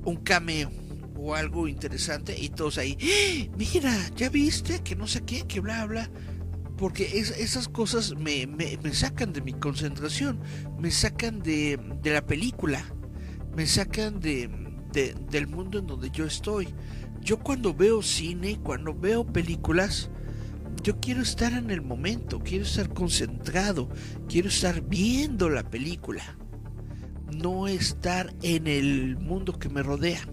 un cameo o algo interesante, y todos ahí, ¡Ah! mira, ya viste que no sé qué, que bla, bla porque esas cosas me, sacan de mi concentración, me sacan de, la película, me sacan de, del mundo en donde yo estoy. Yo cuando veo cine, cuando veo películas, yo quiero estar en el momento, quiero estar concentrado, quiero estar viendo la película, no estar en el mundo que me rodea.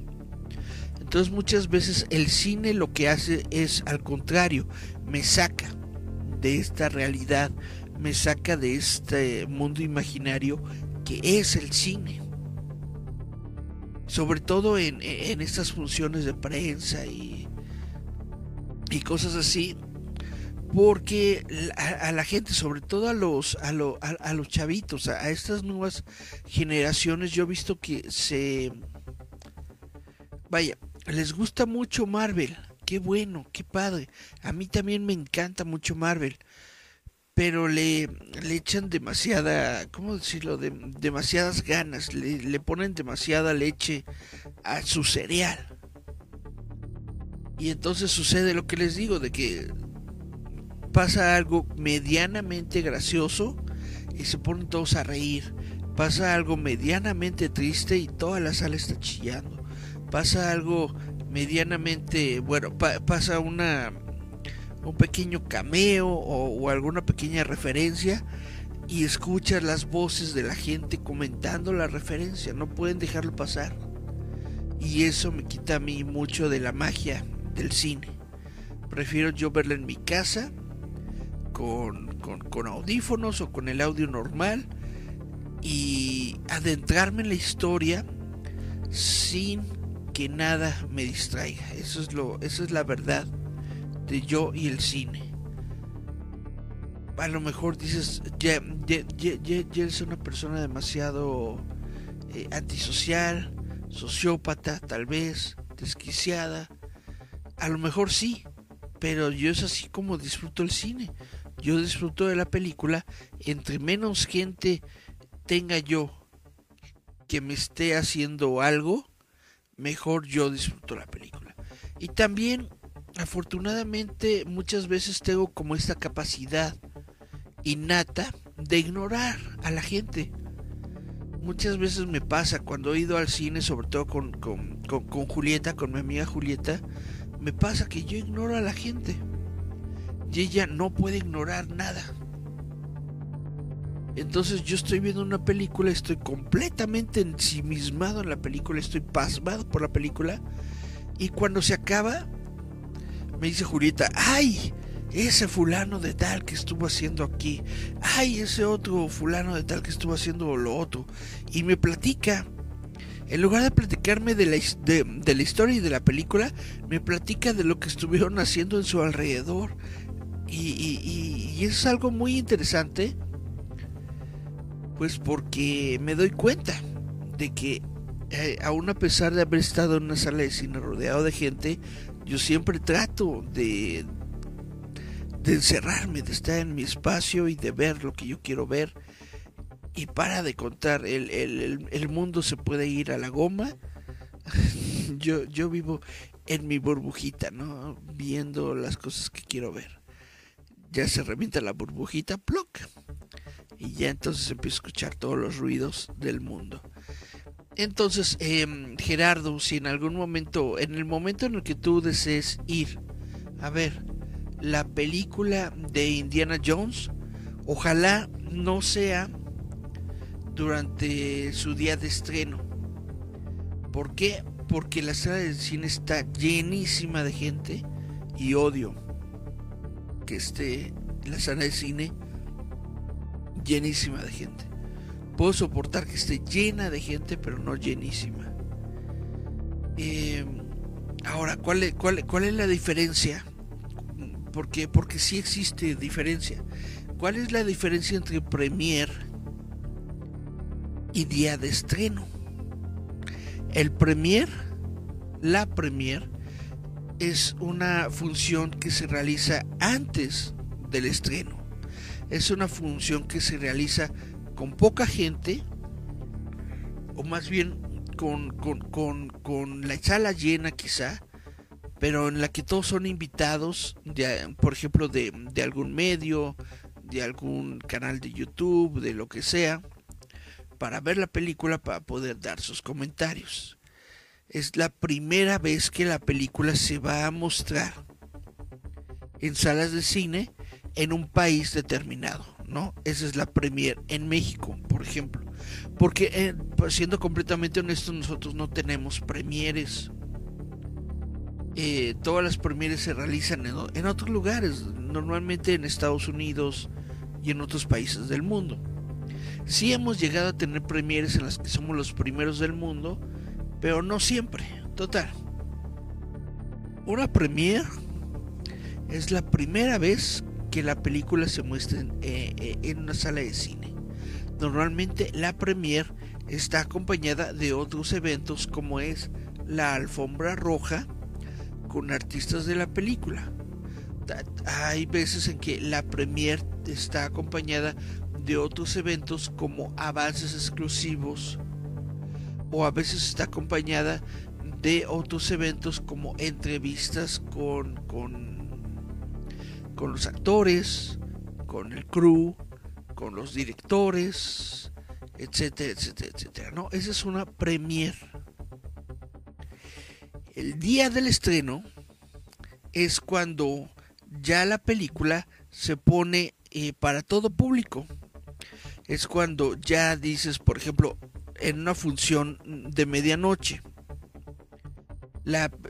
Entonces muchas veces el cine lo que hace es al contrario, me saca de esta realidad, me saca de este mundo imaginario que es el cine. Sobre todo en, en estas funciones de prensa y, y cosas así, porque a, la gente, sobre todo a los, a, a, los chavitos, a, estas nuevas generaciones, yo he visto que se... Vaya, les gusta mucho Marvel. Qué bueno, qué padre. A mí también me encanta mucho Marvel. Pero le, le echan demasiada, ¿cómo decirlo? De, demasiadas ganas. Le, le ponen demasiada leche a su cereal. Y entonces sucede lo que les digo, de que pasa algo medianamente gracioso y se ponen todos a reír. Pasa algo medianamente triste y toda la sala está chillando. Pasa algo medianamente, bueno, pasa una un pequeño cameo o, alguna pequeña referencia y escuchas las voces de la gente comentando la referencia, no pueden dejarlo pasar. Y eso me quita a mí mucho de la magia del cine. Prefiero yo verla en mi casa con, audífonos o con el audio normal y adentrarme en la historia sin que nada me distraiga. Eso es lo, eso es la verdad de yo y el cine. A lo mejor dices, ya, es una persona demasiado eh, antisocial, sociópata, tal vez, desquiciada. A lo mejor sí, pero yo es así como disfruto el cine yo disfruto de la película, entre menos gente tenga yo que me esté haciendo algo, mejor yo disfruto la película. Y también, afortunadamente, muchas veces tengo como esta capacidad innata de ignorar a la gente. Muchas veces me pasa cuando he ido al cine, sobre todo con, con, con Julieta, con mi amiga Julieta, me pasa que yo ignoro a la gente y ella no puede ignorar nada. Entonces yo estoy viendo una película, estoy completamente ensimismado en la película, estoy pasmado por la película. Y cuando se acaba, me dice Julieta, ¡ay! Ese fulano de tal que estuvo haciendo aquí. ¡Ay! Ese otro fulano de tal que estuvo haciendo lo otro. Y me platica. En lugar de platicarme de la, de la historia y de la película, me platica de lo que estuvieron haciendo en su alrededor y, es algo muy interesante, pues porque me doy cuenta de que eh, aún a pesar de haber estado en una sala de cine rodeado de gente, yo siempre trato de, encerrarme, de estar en mi espacio y de ver lo que yo quiero ver. Y para de contar, el, el mundo se puede ir a la goma. yo, yo vivo en mi burbujita, ¿no? Viendo las cosas que quiero ver ya se revienta la burbujita, ploc. Y ya entonces empiezo a escuchar todos los ruidos del mundo. Entonces, em, Gerardo, si en algún momento, en el momento en el que tú desees ir a ver la película de Indiana Jones, ojalá no sea durante su día de estreno. ¿Por qué? Porque la sala de cine está llenísima de gente y odio que esté la sala de cine llenísima de gente. Puedo soportar que esté llena de gente, pero no llenísima. Eh, ahora, ¿cuál es, cuál, ¿cuál es la diferencia? Porque, porque sí existe diferencia. ¿Cuál es la diferencia entre premier y día de estreno? El premier, la premier, es una función que se realiza antes del estreno. Es una función que se realiza con poca gente, o más bien con, la sala llena quizá, pero en la que todos son invitados, por ejemplo, de algún medio, de algún canal de YouTube, de lo que sea, para ver la película, para poder dar sus comentarios. Es la primera vez que la película se va a mostrar en salas de cine en un país determinado, ¿no? Esa es la premier en México, por ejemplo. Porque, eh, pues, siendo completamente honestos, nosotros no tenemos premieres. Eh, todas las premieres se realizan en, en otros lugares, normalmente en Estados Unidos y en otros países del mundo. Sí hemos llegado a tener premieres en las que somos los primeros del mundo, pero no siempre. Total. Una premier es la primera vez que la película se muestra en, eh, eh, en una sala de cine. Normalmente la premier está acompañada de otros eventos como es la alfombra roja con artistas de la película. Hay veces en que la premier está acompañada de otros eventos como avances exclusivos o a veces está acompañada de otros eventos como entrevistas con, con, con los actores, con el crew, con los directores, etcétera, etcétera, etcétera. ¿no? Esa es una premier. El día del estreno es cuando ya la película se pone eh, para todo público. Es cuando ya dices, por ejemplo, en una función de medianoche.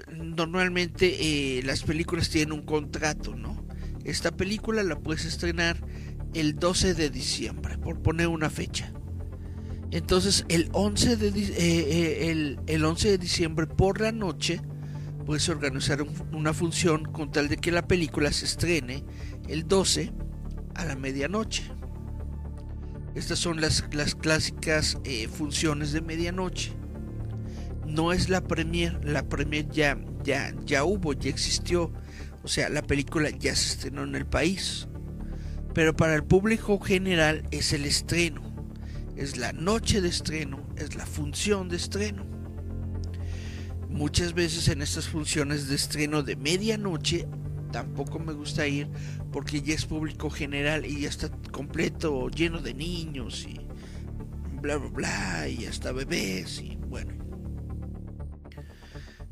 Normalmente eh, las películas tienen un contrato, ¿no? Esta película la puedes estrenar el 12 de diciembre, por poner una fecha. Entonces el 11 de, eh, el, el 11 de diciembre por la noche puedes organizar una función con tal de que la película se estrene el 12 a la medianoche. Estas son las, las clásicas eh, funciones de medianoche. No es la premier, la premier ya, ya, ya hubo, ya existió. O sea, la película ya se estrenó en el país. Pero para el público general es el estreno. Es la noche de estreno, es la función de estreno. Muchas veces en estas funciones de estreno de medianoche tampoco me gusta ir porque ya es público general y ya está completo, lleno de niños y bla bla bla y hasta bebés y bueno.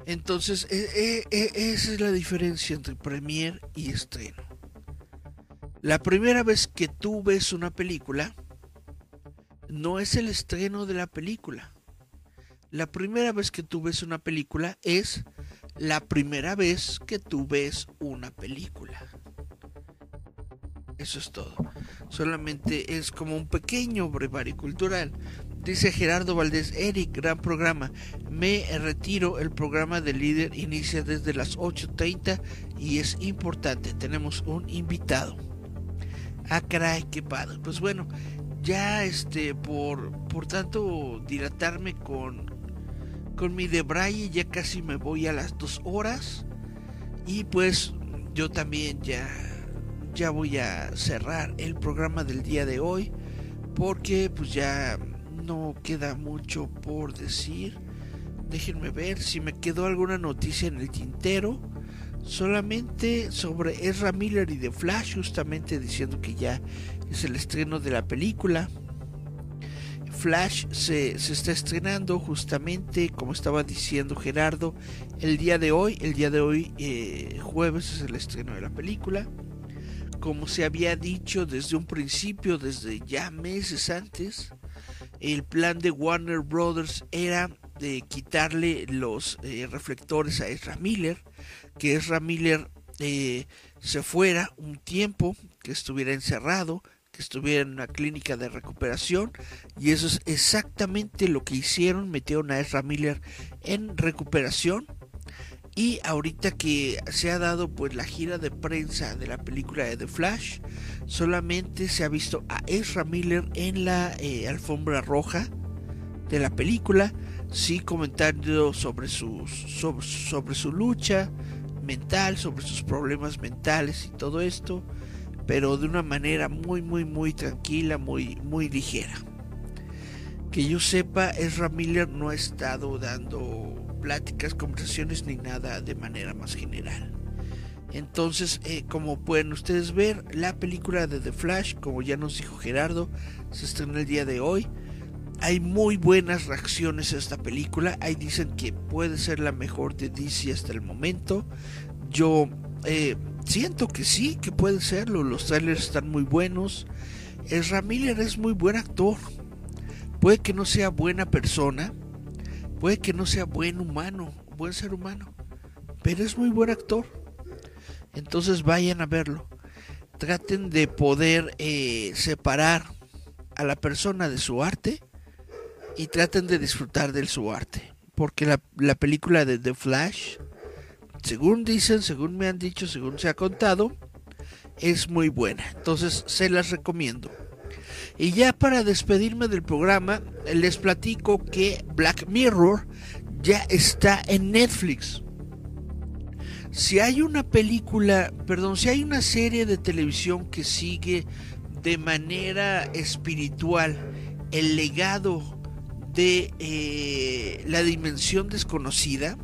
Entonces, e, e, e, esa es la diferencia entre premier y estreno. La primera vez que tú ves una película, no es el estreno de la película. La primera vez que tú ves una película es la primera vez que tú ves una película. Eso es todo. Solamente es como un pequeño brevario cultural. Dice Gerardo Valdés, Eric, gran programa. Me retiro, el programa de líder inicia desde las 8.30 y es importante, tenemos un invitado. Ah, caray, qué padre. Pues bueno, ya este, por, por tanto dilatarme con, con mi debraye, ya casi me voy a las dos horas. Y pues yo también ya ya voy a cerrar el programa del día de hoy porque pues ya no queda mucho por decir. Déjenme ver si me quedó alguna noticia en el tintero. Solamente sobre Ezra Miller y The Flash, justamente diciendo que ya es el estreno de la película. Flash se, se, está estrenando justamente, como estaba diciendo Gerardo, el día de hoy. El día de hoy, eh, jueves, es el estreno de la película como se había dicho desde un principio, desde ya meses antes, el plan de Warner Brothers era de quitarle los eh, reflectores a Ezra Miller, que Ezra Miller eh, se fuera un tiempo, que estuviera encerrado, que estuviera en una clínica de recuperación, y eso es exactamente lo que hicieron, metieron a Ezra Miller en recuperación y ahorita que se ha dado pues la gira de prensa de la película de The Flash, solamente se ha visto a Ezra Miller en la eh, alfombra roja de la película, sí comentando sobre su, sobre, su lucha mental, sobre sus problemas mentales y todo esto, pero de una manera muy muy muy tranquila, muy muy ligera. Que yo sepa, Ezra Miller no ha estado dando pláticas, conversaciones ni nada de manera más general. Entonces, eh, como pueden ustedes ver, la película de The Flash, como ya nos dijo Gerardo, se estrenó el día de hoy. Hay muy buenas reacciones a esta película. Ahí dicen que puede ser la mejor de DC hasta el momento. Yo, eh, siento que sí, que puede serlo. Los trailers están muy buenos. Ezra Miller es muy buen actor. Puede que no sea buena persona, puede que no sea buen humano, buen ser humano, pero es muy buen actor. Entonces vayan a verlo. Traten de poder eh, separar a la persona de su arte y traten de disfrutar de su arte. Porque la, la película de The Flash, según dicen, según me han dicho, según se ha contado, es muy buena. Entonces se las recomiendo. Y ya para despedirme del programa, les platico que Black Mirror ya está en Netflix. Si hay una película, perdón, si hay una serie de televisión que sigue de manera espiritual el legado de eh, la dimensión desconocida,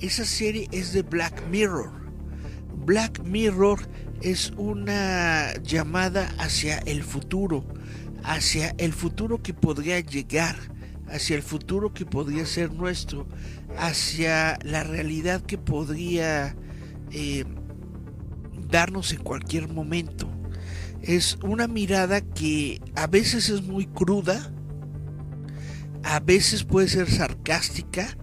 esa serie es de Black Mirror. Black Mirror es una llamada hacia el futuro, hacia el futuro que podría llegar, hacia el futuro que podría ser nuestro, hacia la realidad que podría eh, darnos en cualquier momento. Es una mirada que a veces es muy cruda, a veces puede ser sarcástica,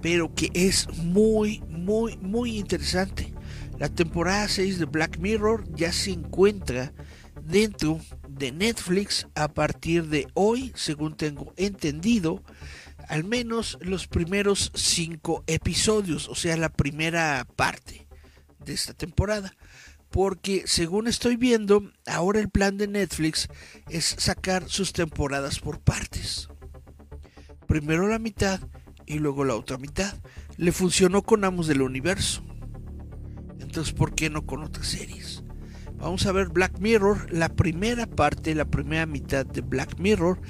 pero que es muy, muy, muy interesante. La temporada 6 de Black Mirror ya se encuentra dentro de Netflix a partir de hoy, según tengo entendido, al menos los primeros 5 episodios, o sea, la primera parte de esta temporada. Porque según estoy viendo, ahora el plan de Netflix es sacar sus temporadas por partes. Primero la mitad y luego la otra mitad. Le funcionó con Amos del Universo. Entonces, ¿por qué no con otras series? Vamos a ver Black Mirror, la primera parte, la primera mitad de Black Mirror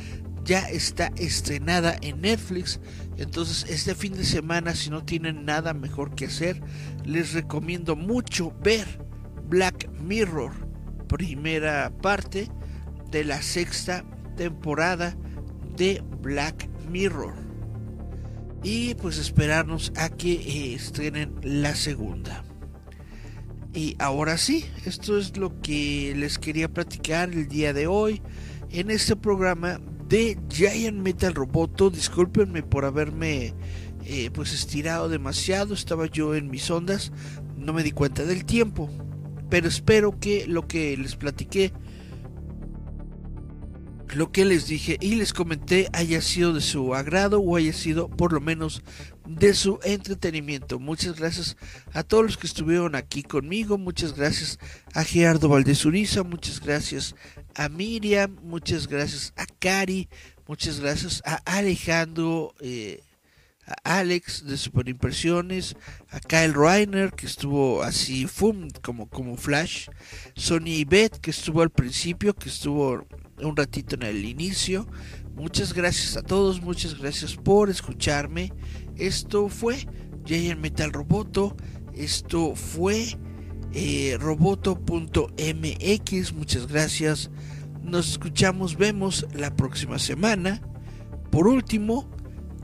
ya está estrenada en Netflix. Entonces, este fin de semana, si no tienen nada mejor que hacer, les recomiendo mucho ver Black Mirror, primera parte de la sexta temporada de Black Mirror. Y pues esperarnos a que eh, estrenen la segunda. Y ahora sí, esto es lo que les quería platicar el día de hoy en este programa de Giant Metal Roboto. Discúlpenme por haberme eh, pues estirado demasiado, estaba yo en mis ondas, no me di cuenta del tiempo. Pero espero que lo que les platiqué lo que les dije y les comenté haya sido de su agrado o haya sido por lo menos de su entretenimiento. Muchas gracias a todos los que estuvieron aquí conmigo, muchas gracias a Gerardo Valdezuriza, muchas gracias a Miriam, muchas gracias a Cari, muchas gracias a Alejandro, eh, a Alex de Superimpresiones, a Kyle Reiner que estuvo así, fum, como, como flash, Sony Beth que estuvo al principio, que estuvo un ratito en el inicio. Muchas gracias a todos, muchas gracias por escucharme. Esto fue Giant Metal Roboto, esto fue eh, roboto.mx, muchas gracias. Nos escuchamos, vemos la próxima semana. Por último,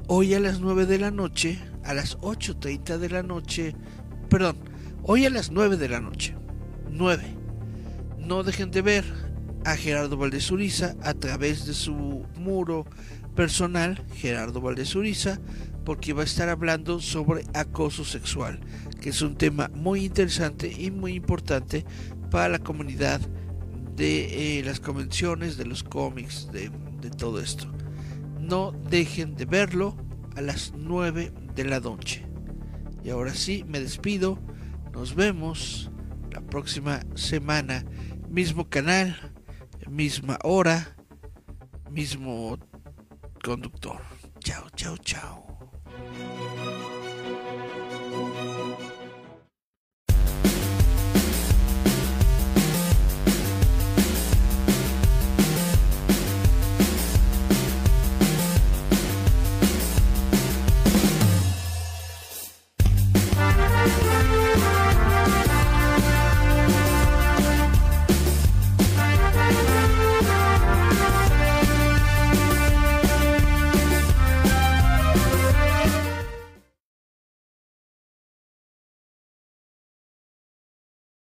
hoy a las 9 de la noche, a las 8.30 de la noche, perdón, hoy a las 9 de la noche, 9. No dejen de ver a Gerardo Valdezuriza a través de su muro personal, Gerardo Valdezuriza, porque va a estar hablando sobre acoso sexual, que es un tema muy interesante y muy importante para la comunidad de eh, las convenciones, de los cómics, de, de todo esto. No dejen de verlo a las 9 de la noche. Y ahora sí, me despido. Nos vemos la próxima semana. Mismo canal, misma hora, mismo conductor. Chao, chao, chao.